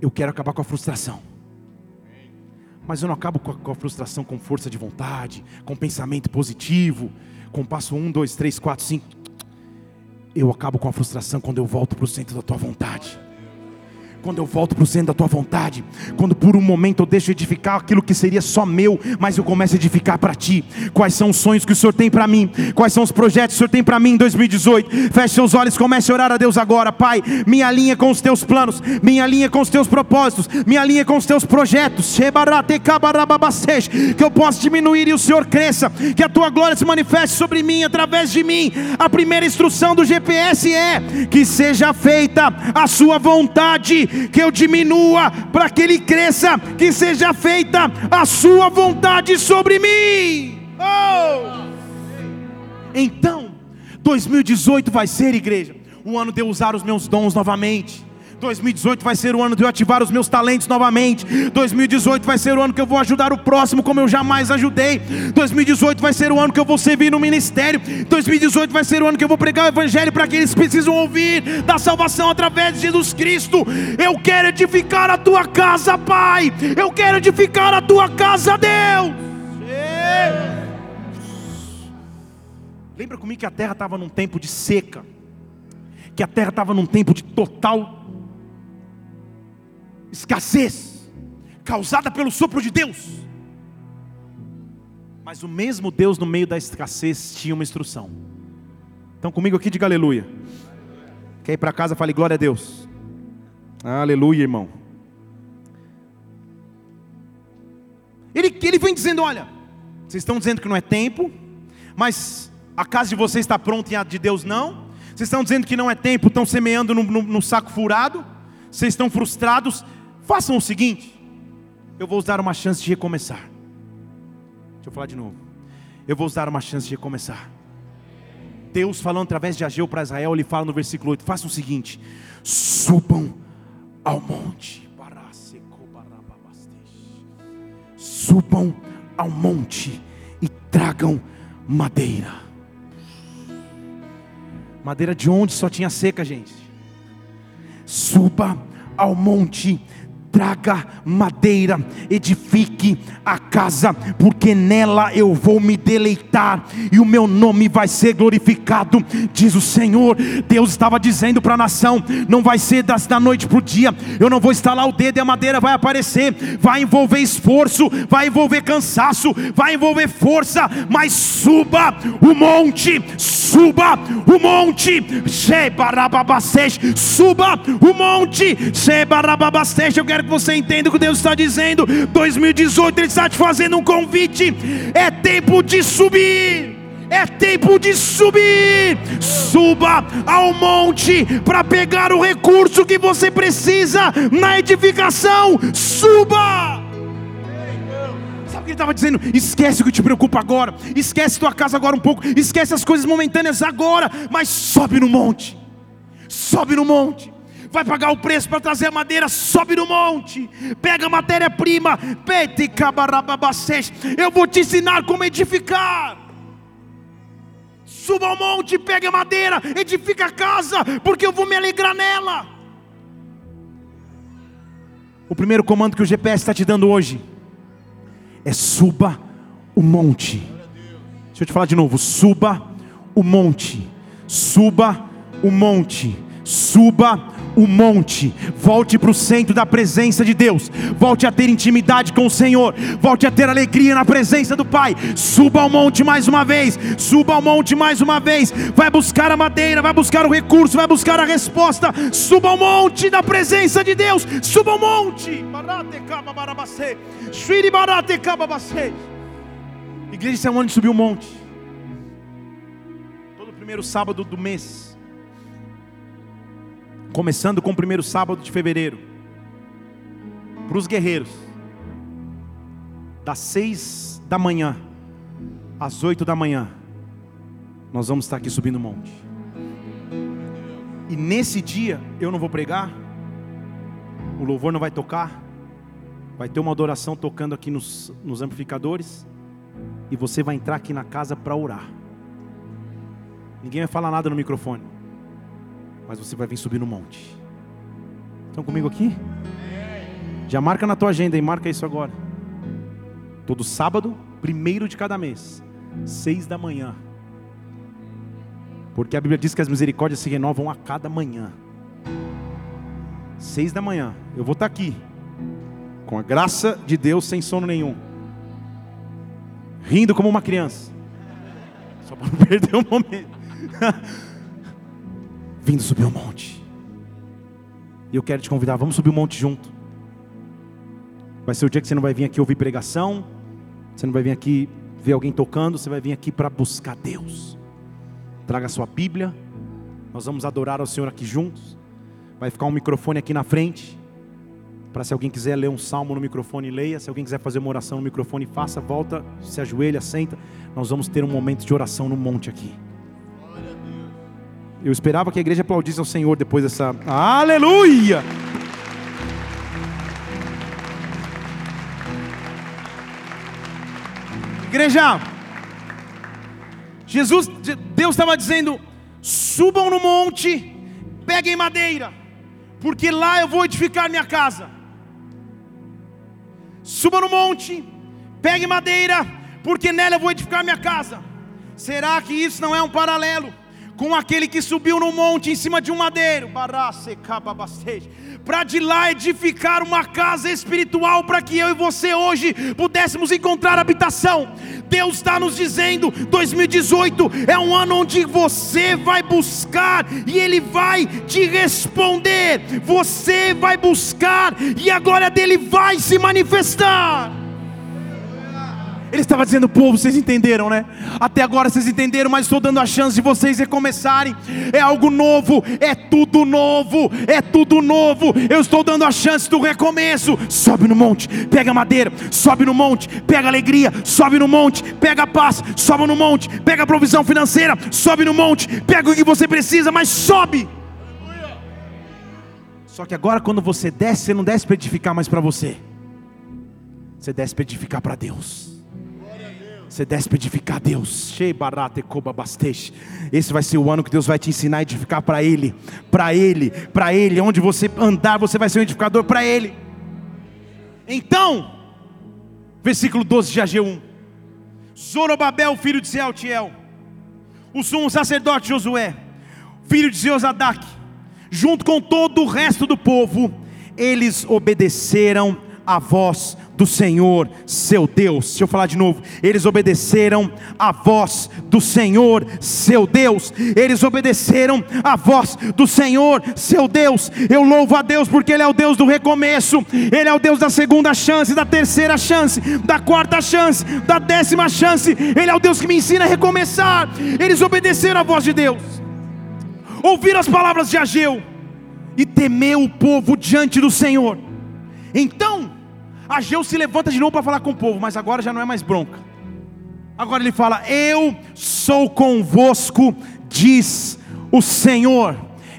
eu quero acabar com a frustração. Mas eu não acabo com a, frustração com força de vontade, com pensamento positivo, com passo um, dois, três, quatro, cinco. Eu acabo com a frustração quando eu volto para o centro da tua vontade. Quando eu volto para o centro da tua vontade, quando por um momento eu deixo edificar aquilo que seria só meu, mas eu começo a edificar para ti. Quais são os sonhos que o Senhor tem para mim? Quais são os projetos que o Senhor tem para mim em 2018? Feche seus olhos, comece a orar a Deus agora, Pai. Me alinha com os teus planos, me alinha com os teus propósitos, me alinha com os teus projetos. Que eu possa diminuir e o Senhor cresça, que a tua glória se manifeste sobre mim, através de mim. A primeira instrução do GPS é que seja feita a sua vontade que eu diminua, para que Ele cresça, que seja feita a Sua vontade sobre mim. Oh! Então, 2018 vai ser, igreja, um ano de eu usar os meus dons novamente 2018 vai ser o ano de eu ativar os meus talentos novamente. 2018 vai ser o ano que eu vou ajudar o próximo como eu jamais ajudei. 2018 vai ser o ano que eu vou servir no ministério. 2018 vai ser o ano que eu vou pregar o evangelho para aqueles que precisam ouvir da salvação através de Jesus Cristo. Eu quero edificar a tua casa, Pai. Eu quero edificar a tua casa, Deus. Lembra comigo que a terra estava num tempo de seca, que a terra estava num tempo de total escassez causada pelo sopro de Deus. Mas o mesmo Deus no meio da escassez tinha uma instrução. Então comigo aqui diga aleluia. Quer ir para casa, fale glória a Deus. Aleluia, irmão. Ele, ele vem dizendo: olha, vocês estão dizendo que não é tempo, mas a casa de vocês está pronta e a de Deus não. Vocês estão dizendo que não é tempo, estão semeando no, no, no saco furado. Vocês estão frustrados, Façam o seguinte: eu vou usar uma chance de recomeçar. Deixa eu falar de novo. Eu vou usar uma chance de recomeçar. Deus falando através de Ageu para Israel, ele fala no versículo 8: façam o seguinte: subam ao monte. Subam ao monte e tragam madeira. Madeira de onde só tinha seca, gente. Suba ao monte traga madeira, edifique a casa, porque nela eu vou me deleitar e o meu nome vai ser glorificado, diz o Senhor. Deus estava dizendo para a nação: não vai ser das, da noite para o dia, eu não vou estalar o dedo e a madeira vai aparecer, vai envolver esforço, vai envolver cansaço, vai envolver força, mas suba o monte, suba o monte, suba o monte, eu quero que você entenda o que Deus está dizendo. 2018 Ele está te fazendo um convite. É tempo de subir. É tempo de subir. Suba ao monte para pegar o recurso que você precisa na edificação. Suba. Sabe o que ele estava dizendo? Esquece o que te preocupa agora. Esquece tua casa agora um pouco. Esquece as coisas momentâneas agora. Mas sobe no monte. Sobe no monte vai pagar o preço para trazer a madeira, sobe no monte, pega a matéria-prima, eu vou te ensinar como edificar. Suba ao monte, pega a madeira, edifica a casa, porque eu vou me alegrar nela. O primeiro comando que o GPS está te dando hoje é suba o monte. Deixa eu te falar de novo: suba o monte, suba o monte, suba o monte, volte para o centro da presença de Deus, volte a ter intimidade com o Senhor, volte a ter alegria na presença do Pai. Suba ao monte mais uma vez, suba ao monte mais uma vez, vai buscar a madeira, vai buscar o recurso, vai buscar a resposta. Suba ao monte da presença de Deus, suba ao monte. Igreja, isso é um ano de subir o monte. Todo primeiro sábado do mês começando com o primeiro sábado de fevereiro, para os guerreiros, das seis da manhã às oito da manhã, nós vamos estar aqui subindo o monte. E nesse dia eu não vou pregar, o louvor não vai tocar, vai ter uma adoração tocando aqui nos, nos amplificadores, e você vai entrar aqui na casa para orar. Ninguém vai falar nada no microfone mas você vai vir subir no monte. Estão comigo aqui? Já marca na tua agenda e marca isso agora. Todo sábado, primeiro de cada mês, seis da manhã. Porque a Bíblia diz que as misericórdias se renovam a cada manhã. seis da manhã, eu vou estar aqui, com a graça de Deus, sem sono nenhum, rindo como uma criança, só para não (laughs) perder o momento, vindo subir o monte. E eu quero te convidar, vamos subir o monte junto. Vai ser o dia que você não vai vir aqui ouvir pregação, você não vai vir aqui ver alguém tocando, você vai vir aqui para buscar Deus. Traga a sua Bíblia, nós vamos adorar ao Senhor aqui juntos. Vai ficar um microfone aqui na frente, para se alguém quiser ler um salmo no microfone, leia. Se alguém quiser fazer uma oração no microfone, faça, volta, se ajoelha, senta. Nós vamos ter um momento de oração no monte aqui. Eu esperava que a igreja aplaudisse ao Senhor depois dessa. Aleluia! Igreja, Jesus, Deus estava dizendo: subam no monte, peguem madeira, porque lá eu vou edificar minha casa. Suba no monte, pegue madeira, porque nela eu vou edificar minha casa. Será que isso não é um paralelo? Com aquele que subiu no monte em cima de um madeiro, para de lá edificar uma casa espiritual para que eu e você hoje pudéssemos encontrar habitação. Deus está nos dizendo: 2018 é um ano onde você vai buscar e Ele vai te responder. Você vai buscar e a glória dele vai se manifestar. Ele estava dizendo, povo, vocês entenderam, né? Até agora vocês entenderam, mas estou dando a chance de vocês recomeçarem. É algo novo, é tudo novo, é tudo novo. Eu estou dando a chance do recomeço. Sobe no monte, pega madeira, sobe no monte, pega alegria, sobe no monte, pega paz, sobe no monte, pega provisão financeira, sobe no monte, pega o que você precisa, mas sobe. Só que agora quando você desce, você não desce para edificar mais para você. Você desce para edificar para Deus. Você desce para edificar Deus. Esse vai ser o ano que Deus vai te ensinar a edificar para Ele. Para Ele, para Ele. Onde você andar, você vai ser um edificador para Ele. Então, versículo 12 de AG1. Zorobabel, filho de Sealtiel, o sumo sacerdote Josué, filho de Zeozadak, junto com todo o resto do povo, eles obedeceram a voz do Senhor, seu Deus. Deixa eu falar de novo. Eles obedeceram a voz do Senhor, seu Deus. Eles obedeceram a voz do Senhor, seu Deus. Eu louvo a Deus porque Ele é o Deus do recomeço. Ele é o Deus da segunda chance, da terceira chance, da quarta chance, da décima chance. Ele é o Deus que me ensina a recomeçar. Eles obedeceram a voz de Deus. Ouviram as palavras de Ageu e temeu o povo diante do Senhor. Então, Ageu se levanta de novo para falar com o povo, mas agora já não é mais bronca. Agora ele fala: Eu sou convosco, diz o Senhor.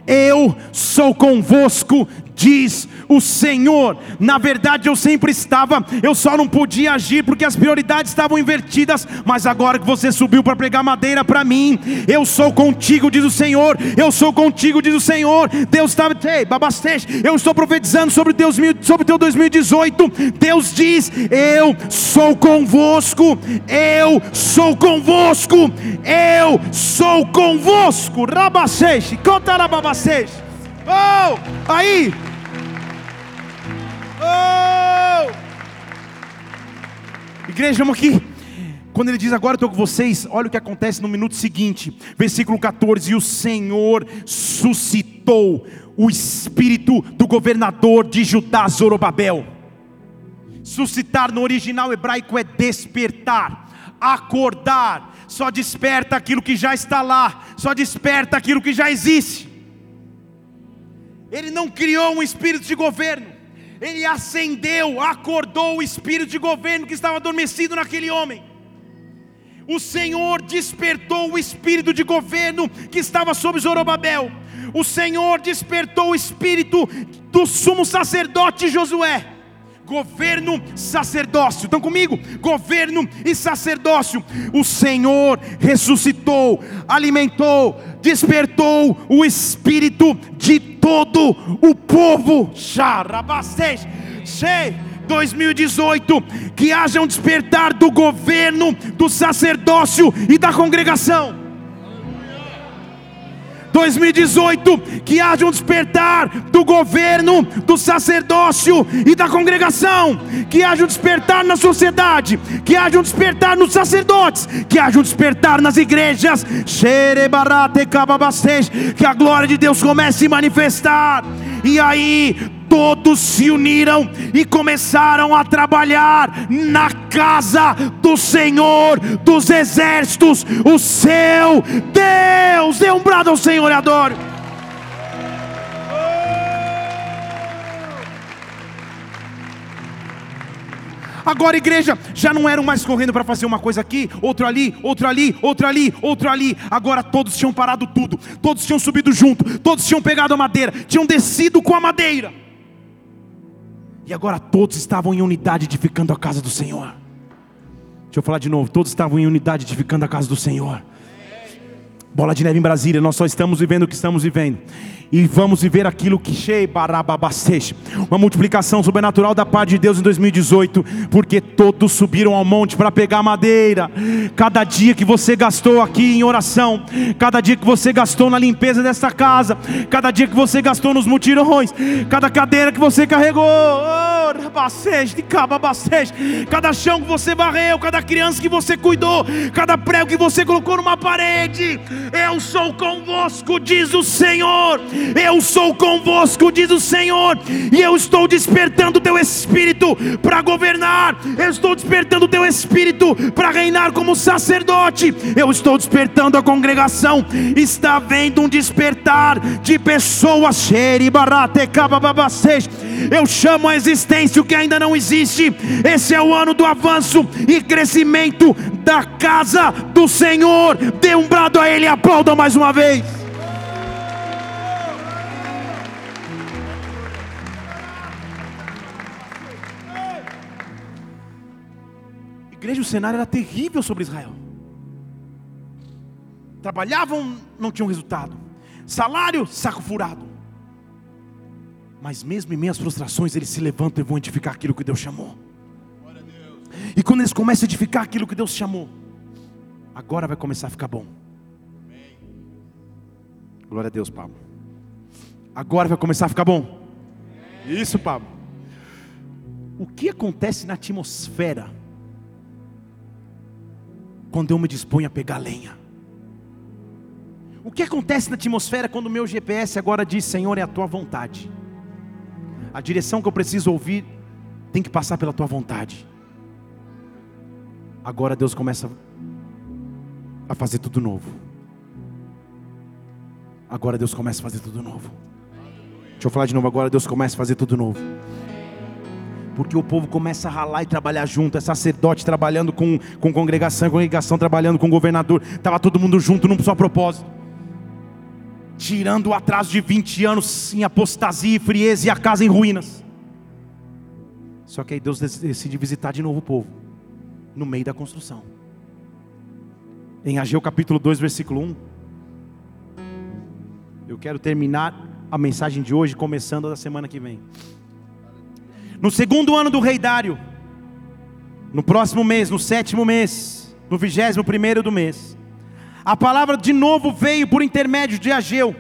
Eu sou convosco, diz o Senhor. Na verdade, eu sempre estava, eu só não podia agir porque as prioridades estavam invertidas. Mas agora que você subiu para pregar madeira para mim, eu sou contigo, diz o Senhor. Eu sou contigo, diz o Senhor. Deus está, ei, babastej, eu estou profetizando sobre Deus, sobre teu 2018. Deus diz: Eu sou convosco, eu sou convosco, eu sou convosco. Rabastej, contarababastej. Oh, aí, Oh! Igreja, vamos aqui. Quando ele diz agora estou com vocês, olha o que acontece no minuto seguinte, versículo 14: E o Senhor suscitou o espírito do governador de Judá, Zorobabel. Suscitar no original hebraico é despertar, acordar, só desperta aquilo que já está lá, só desperta aquilo que já existe. Ele não criou um espírito de governo, ele acendeu, acordou o espírito de governo que estava adormecido naquele homem. O Senhor despertou o espírito de governo que estava sobre Zorobabel. O Senhor despertou o espírito do sumo sacerdote Josué. Governo, sacerdócio. Estão comigo? Governo e sacerdócio. O Senhor ressuscitou, alimentou, despertou o espírito de todo o povo. 2018, que haja um despertar do governo, do sacerdócio e da congregação. 2018, que haja um despertar do governo, do sacerdócio e da congregação, que haja um despertar na sociedade, que haja um despertar nos sacerdotes, que haja um despertar nas igrejas, que a glória de Deus comece a se manifestar, e aí todos se uniram e começaram a trabalhar na casa do Senhor dos exércitos, o seu Deus. Dê um brado ao Senhor e adore. Agora, igreja, já não eram mais correndo para fazer uma coisa aqui, outra ali, outra ali, outra ali, outra ali. Agora todos tinham parado tudo, todos tinham subido junto, todos tinham pegado a madeira, tinham descido com a madeira. E agora todos estavam em unidade edificando a casa do Senhor. Deixa eu falar de novo, todos estavam em unidade edificando a casa do Senhor. Bola de neve em Brasília, nós só estamos vivendo o que estamos vivendo e vamos viver aquilo que uma multiplicação sobrenatural da parte de Deus em 2018, porque todos subiram ao monte para pegar madeira. Cada dia que você gastou aqui em oração, cada dia que você gastou na limpeza desta casa, cada dia que você gastou nos mutirões, cada cadeira que você carregou, oh, cada chão que você varreu, cada criança que você cuidou, cada prego que você colocou numa parede, eu sou convosco, diz o Senhor. Eu sou convosco, diz o Senhor, e eu estou despertando o teu espírito para governar, eu estou despertando o teu espírito para reinar como sacerdote, eu estou despertando a congregação. Está havendo um despertar de pessoas, eu chamo a existência o que ainda não existe. Esse é o ano do avanço e crescimento da casa do Senhor. Dê um brado a Ele e aplauda mais uma vez. Igreja, o cenário era terrível sobre Israel. Trabalhavam, não tinham resultado. Salário, saco furado. Mas mesmo em meio às frustrações, eles se levantam e vão edificar aquilo que Deus chamou. E quando eles começam a edificar aquilo que Deus chamou, agora vai começar a ficar bom. Glória a Deus, Pablo. Agora vai começar a ficar bom. Isso, Pablo. O que acontece na atmosfera quando eu me disponho a pegar lenha. O que acontece na atmosfera quando o meu GPS agora diz: Senhor, é a tua vontade? A direção que eu preciso ouvir tem que passar pela tua vontade. Agora Deus começa a fazer tudo novo. Agora Deus começa a fazer tudo novo. Deixa eu falar de novo. Agora Deus começa a fazer tudo novo porque o povo começa a ralar e trabalhar junto, é sacerdote trabalhando com, com congregação, congregação trabalhando com governador, estava todo mundo junto num só propósito. Tirando o atraso de 20 anos em apostasia e frieza e a casa em ruínas. Só que aí Deus decide visitar de novo o povo, no meio da construção. Em Ageu capítulo 2, versículo 1. Eu quero terminar a mensagem de hoje, começando da semana que vem. No segundo ano do rei Dário, no próximo mês, no sétimo mês, no vigésimo primeiro do mês, a palavra de novo veio por intermédio de Ageu,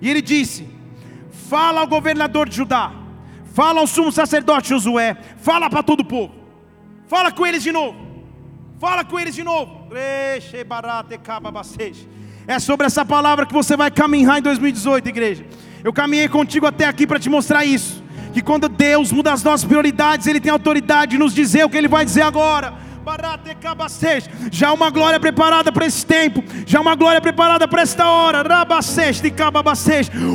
e ele disse: Fala ao governador de Judá, fala ao sumo sacerdote Josué, fala para todo o povo, fala com eles de novo, fala com eles de novo. É sobre essa palavra que você vai caminhar em 2018, igreja. Eu caminhei contigo até aqui para te mostrar isso que quando Deus muda as nossas prioridades, Ele tem autoridade de nos dizer o que Ele vai dizer agora. Já uma glória preparada para esse tempo, já uma glória preparada para esta hora.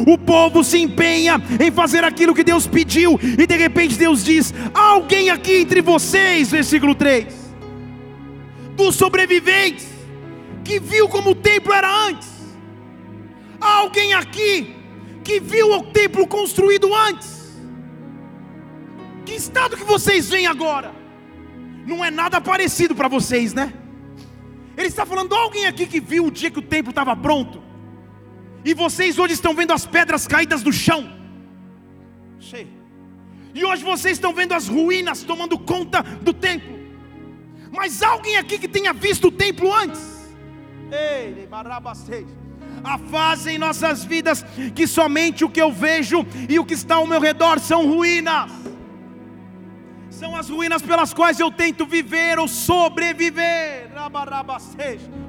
O povo se empenha em fazer aquilo que Deus pediu, e de repente Deus diz: Alguém aqui entre vocês, versículo 3, dos sobreviventes, que viu como o templo era antes, alguém aqui que viu o templo construído antes, que estado que vocês veem agora? Não é nada parecido para vocês, né? Ele está falando, alguém aqui que viu o dia que o templo estava pronto, e vocês hoje estão vendo as pedras caídas do chão, e hoje vocês estão vendo as ruínas tomando conta do templo, mas alguém aqui que tenha visto o templo antes, Ei, Há fase em nossas vidas que somente o que eu vejo e o que está ao meu redor são ruínas. São as ruínas pelas quais eu tento viver ou sobreviver.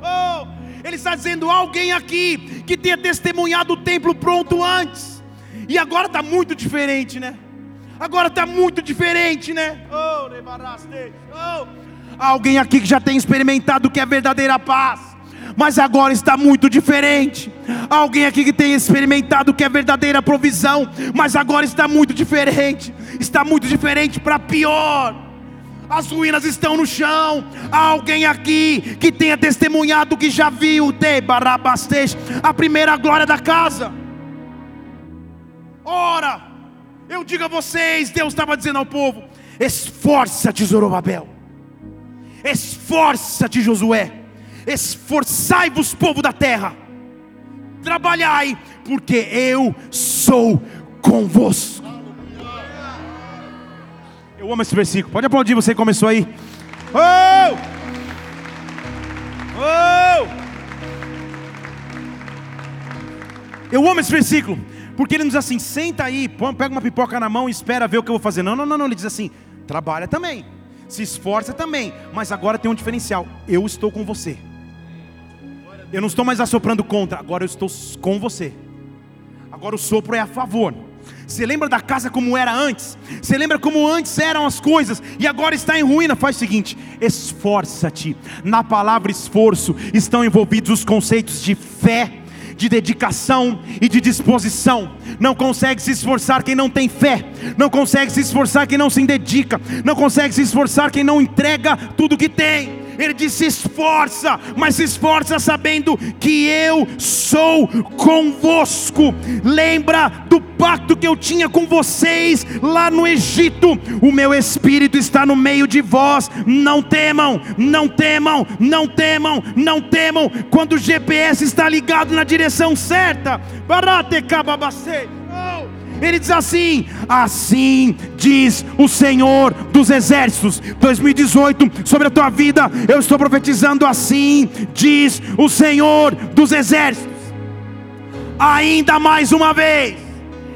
Oh, ele está dizendo: alguém aqui que tenha testemunhado o templo pronto antes, e agora está muito diferente, né? Agora está muito diferente, né? Oh, oh. Alguém aqui que já tem experimentado o que é verdadeira paz mas agora está muito diferente. Alguém aqui que tem experimentado que é verdadeira provisão, mas agora está muito diferente. Está muito diferente para pior. As ruínas estão no chão. Há alguém aqui que tenha testemunhado que já viu de Barabastej, a primeira glória da casa. Ora, eu digo a vocês, Deus estava dizendo ao povo: esforça-te, Zorobabel, esforça-te, Josué Esforçai-vos, povo da terra, trabalhai, porque eu sou convosco. Eu amo esse versículo. Pode aplaudir você que começou aí. Oh! Oh! Eu amo esse versículo, porque ele nos diz assim: senta aí, pega uma pipoca na mão e espera ver o que eu vou fazer. Não, não, não, não. Ele diz assim: trabalha também, se esforça também, mas agora tem um diferencial: eu estou com você. Eu não estou mais assoprando contra, agora eu estou com você. Agora o sopro é a favor. Você lembra da casa como era antes? Você lembra como antes eram as coisas e agora está em ruína? Faz o seguinte: esforça-te. Na palavra esforço estão envolvidos os conceitos de fé, de dedicação e de disposição. Não consegue se esforçar quem não tem fé, não consegue se esforçar quem não se dedica, não consegue se esforçar quem não entrega tudo que tem. Ele disse: esforça, mas se esforça sabendo que eu sou convosco. Lembra do pacto que eu tinha com vocês lá no Egito. O meu espírito está no meio de vós. Não temam, não temam, não temam, não temam. Quando o GPS está ligado na direção certa. Barate cababacei. Ele diz assim: Assim diz o Senhor dos Exércitos. 2018, sobre a tua vida, eu estou profetizando assim, diz o Senhor dos Exércitos. Ainda mais uma vez,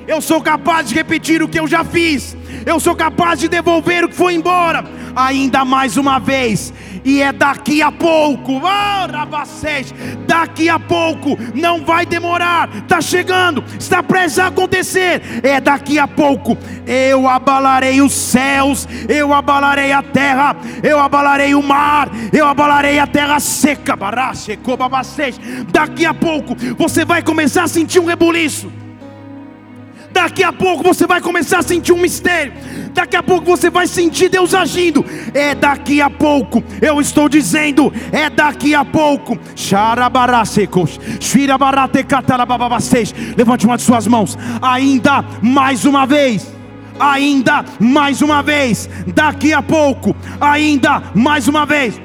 eu sou capaz de repetir o que eu já fiz, eu sou capaz de devolver o que foi embora, ainda mais uma vez, e é daqui a pouco, daqui a pouco, não vai demorar, está chegando, está prestes a acontecer, é daqui a pouco, eu abalarei os céus, eu abalarei a terra, eu abalarei o mar, eu abalarei a terra seca, daqui a pouco você vai começar a sentir um rebuliço. Daqui a pouco você vai começar a sentir um mistério. Daqui a pouco você vai sentir Deus agindo. É daqui a pouco. Eu estou dizendo, é daqui a pouco. Levante uma de suas mãos. Ainda mais uma vez ainda mais uma vez, daqui a pouco, ainda mais uma vez,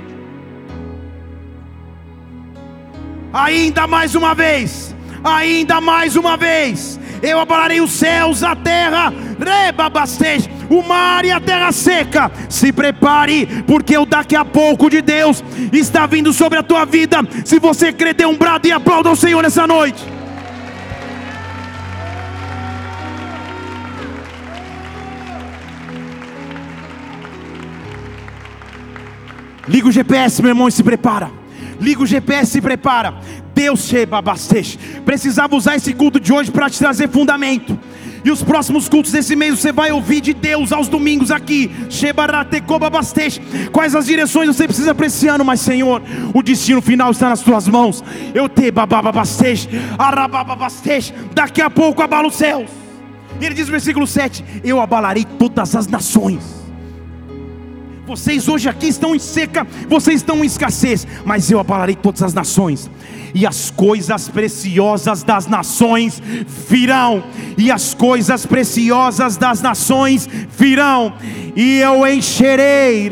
ainda mais uma vez, ainda mais uma vez, eu abalarei os céus, a terra, rebabastej, o mar e a terra seca. Se prepare, porque o daqui a pouco de Deus está vindo sobre a tua vida. Se você crer, dê um brado e aplauda o Senhor nessa noite. Liga o GPS, meu irmão, e se prepara. Liga o GPS e se prepara. Deus precisava usar esse culto de hoje para te trazer fundamento. E os próximos cultos desse mês você vai ouvir de Deus aos domingos aqui. Quais as direções você precisa para esse ano, mas Senhor, o destino final está nas tuas mãos. Eu te Daqui a pouco abalo os céus. E ele diz no versículo 7: Eu abalarei todas as nações. Vocês hoje aqui estão em seca, vocês estão em escassez, mas eu abalarei todas as nações e as coisas preciosas das nações virão, e as coisas preciosas das nações virão, e eu encherei,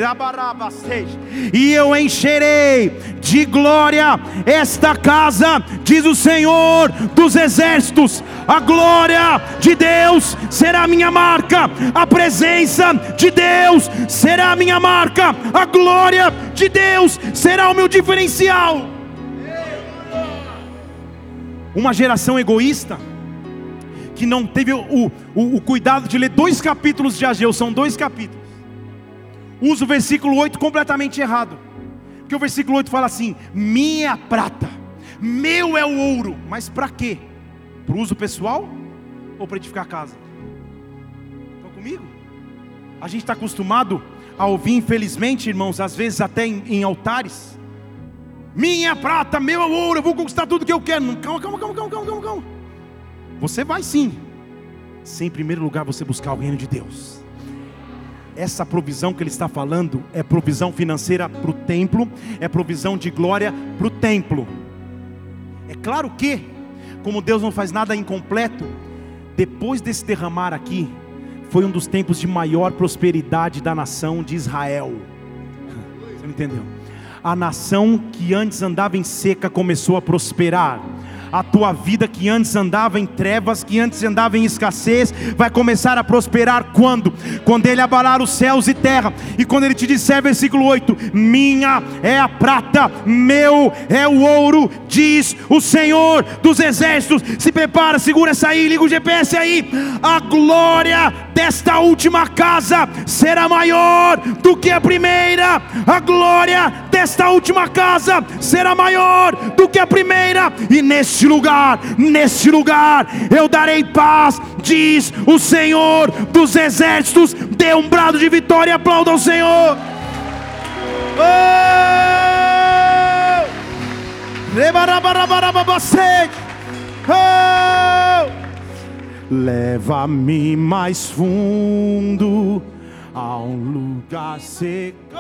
e eu encherei de glória esta casa, diz o Senhor dos exércitos. A glória de Deus será minha marca, a presença de Deus será minha marca, a glória de Deus será o meu diferencial. uma geração egoísta, que não teve o, o, o cuidado de ler dois capítulos de Ageu, são dois capítulos. Usa o versículo 8 completamente errado. Porque o versículo 8 fala assim: minha prata, meu é o ouro. Mas para quê? Para o uso pessoal ou para edificar a casa? Estão comigo? A gente está acostumado a ouvir, infelizmente, irmãos, às vezes até em, em altares. Minha prata, meu ouro, eu vou conquistar tudo que eu quero. Calma, calma, calma, calma, calma, calma. Você vai sim. Se em primeiro lugar você buscar o reino de Deus essa provisão que ele está falando é provisão financeira para o templo, é provisão de glória para o templo. É claro que, como Deus não faz nada incompleto, depois desse derramar aqui, foi um dos tempos de maior prosperidade da nação de Israel. Você não entendeu? A nação que antes andava em seca começou a prosperar a tua vida que antes andava em trevas, que antes andava em escassez, vai começar a prosperar quando? Quando Ele abalar os céus e terra, e quando Ele te disser, versículo 8: Minha é a prata, meu é o ouro, diz o Senhor dos exércitos. Se prepara, segura essa aí, liga o GPS aí. A glória desta última casa será maior do que a primeira, a glória desta última casa será maior do que a primeira, e nesse neste lugar, neste lugar, eu darei paz, diz o Senhor dos exércitos. Dê um brado de vitória e aplauda o Senhor. Oh! Oh! Leva-me mais fundo a um lugar seco.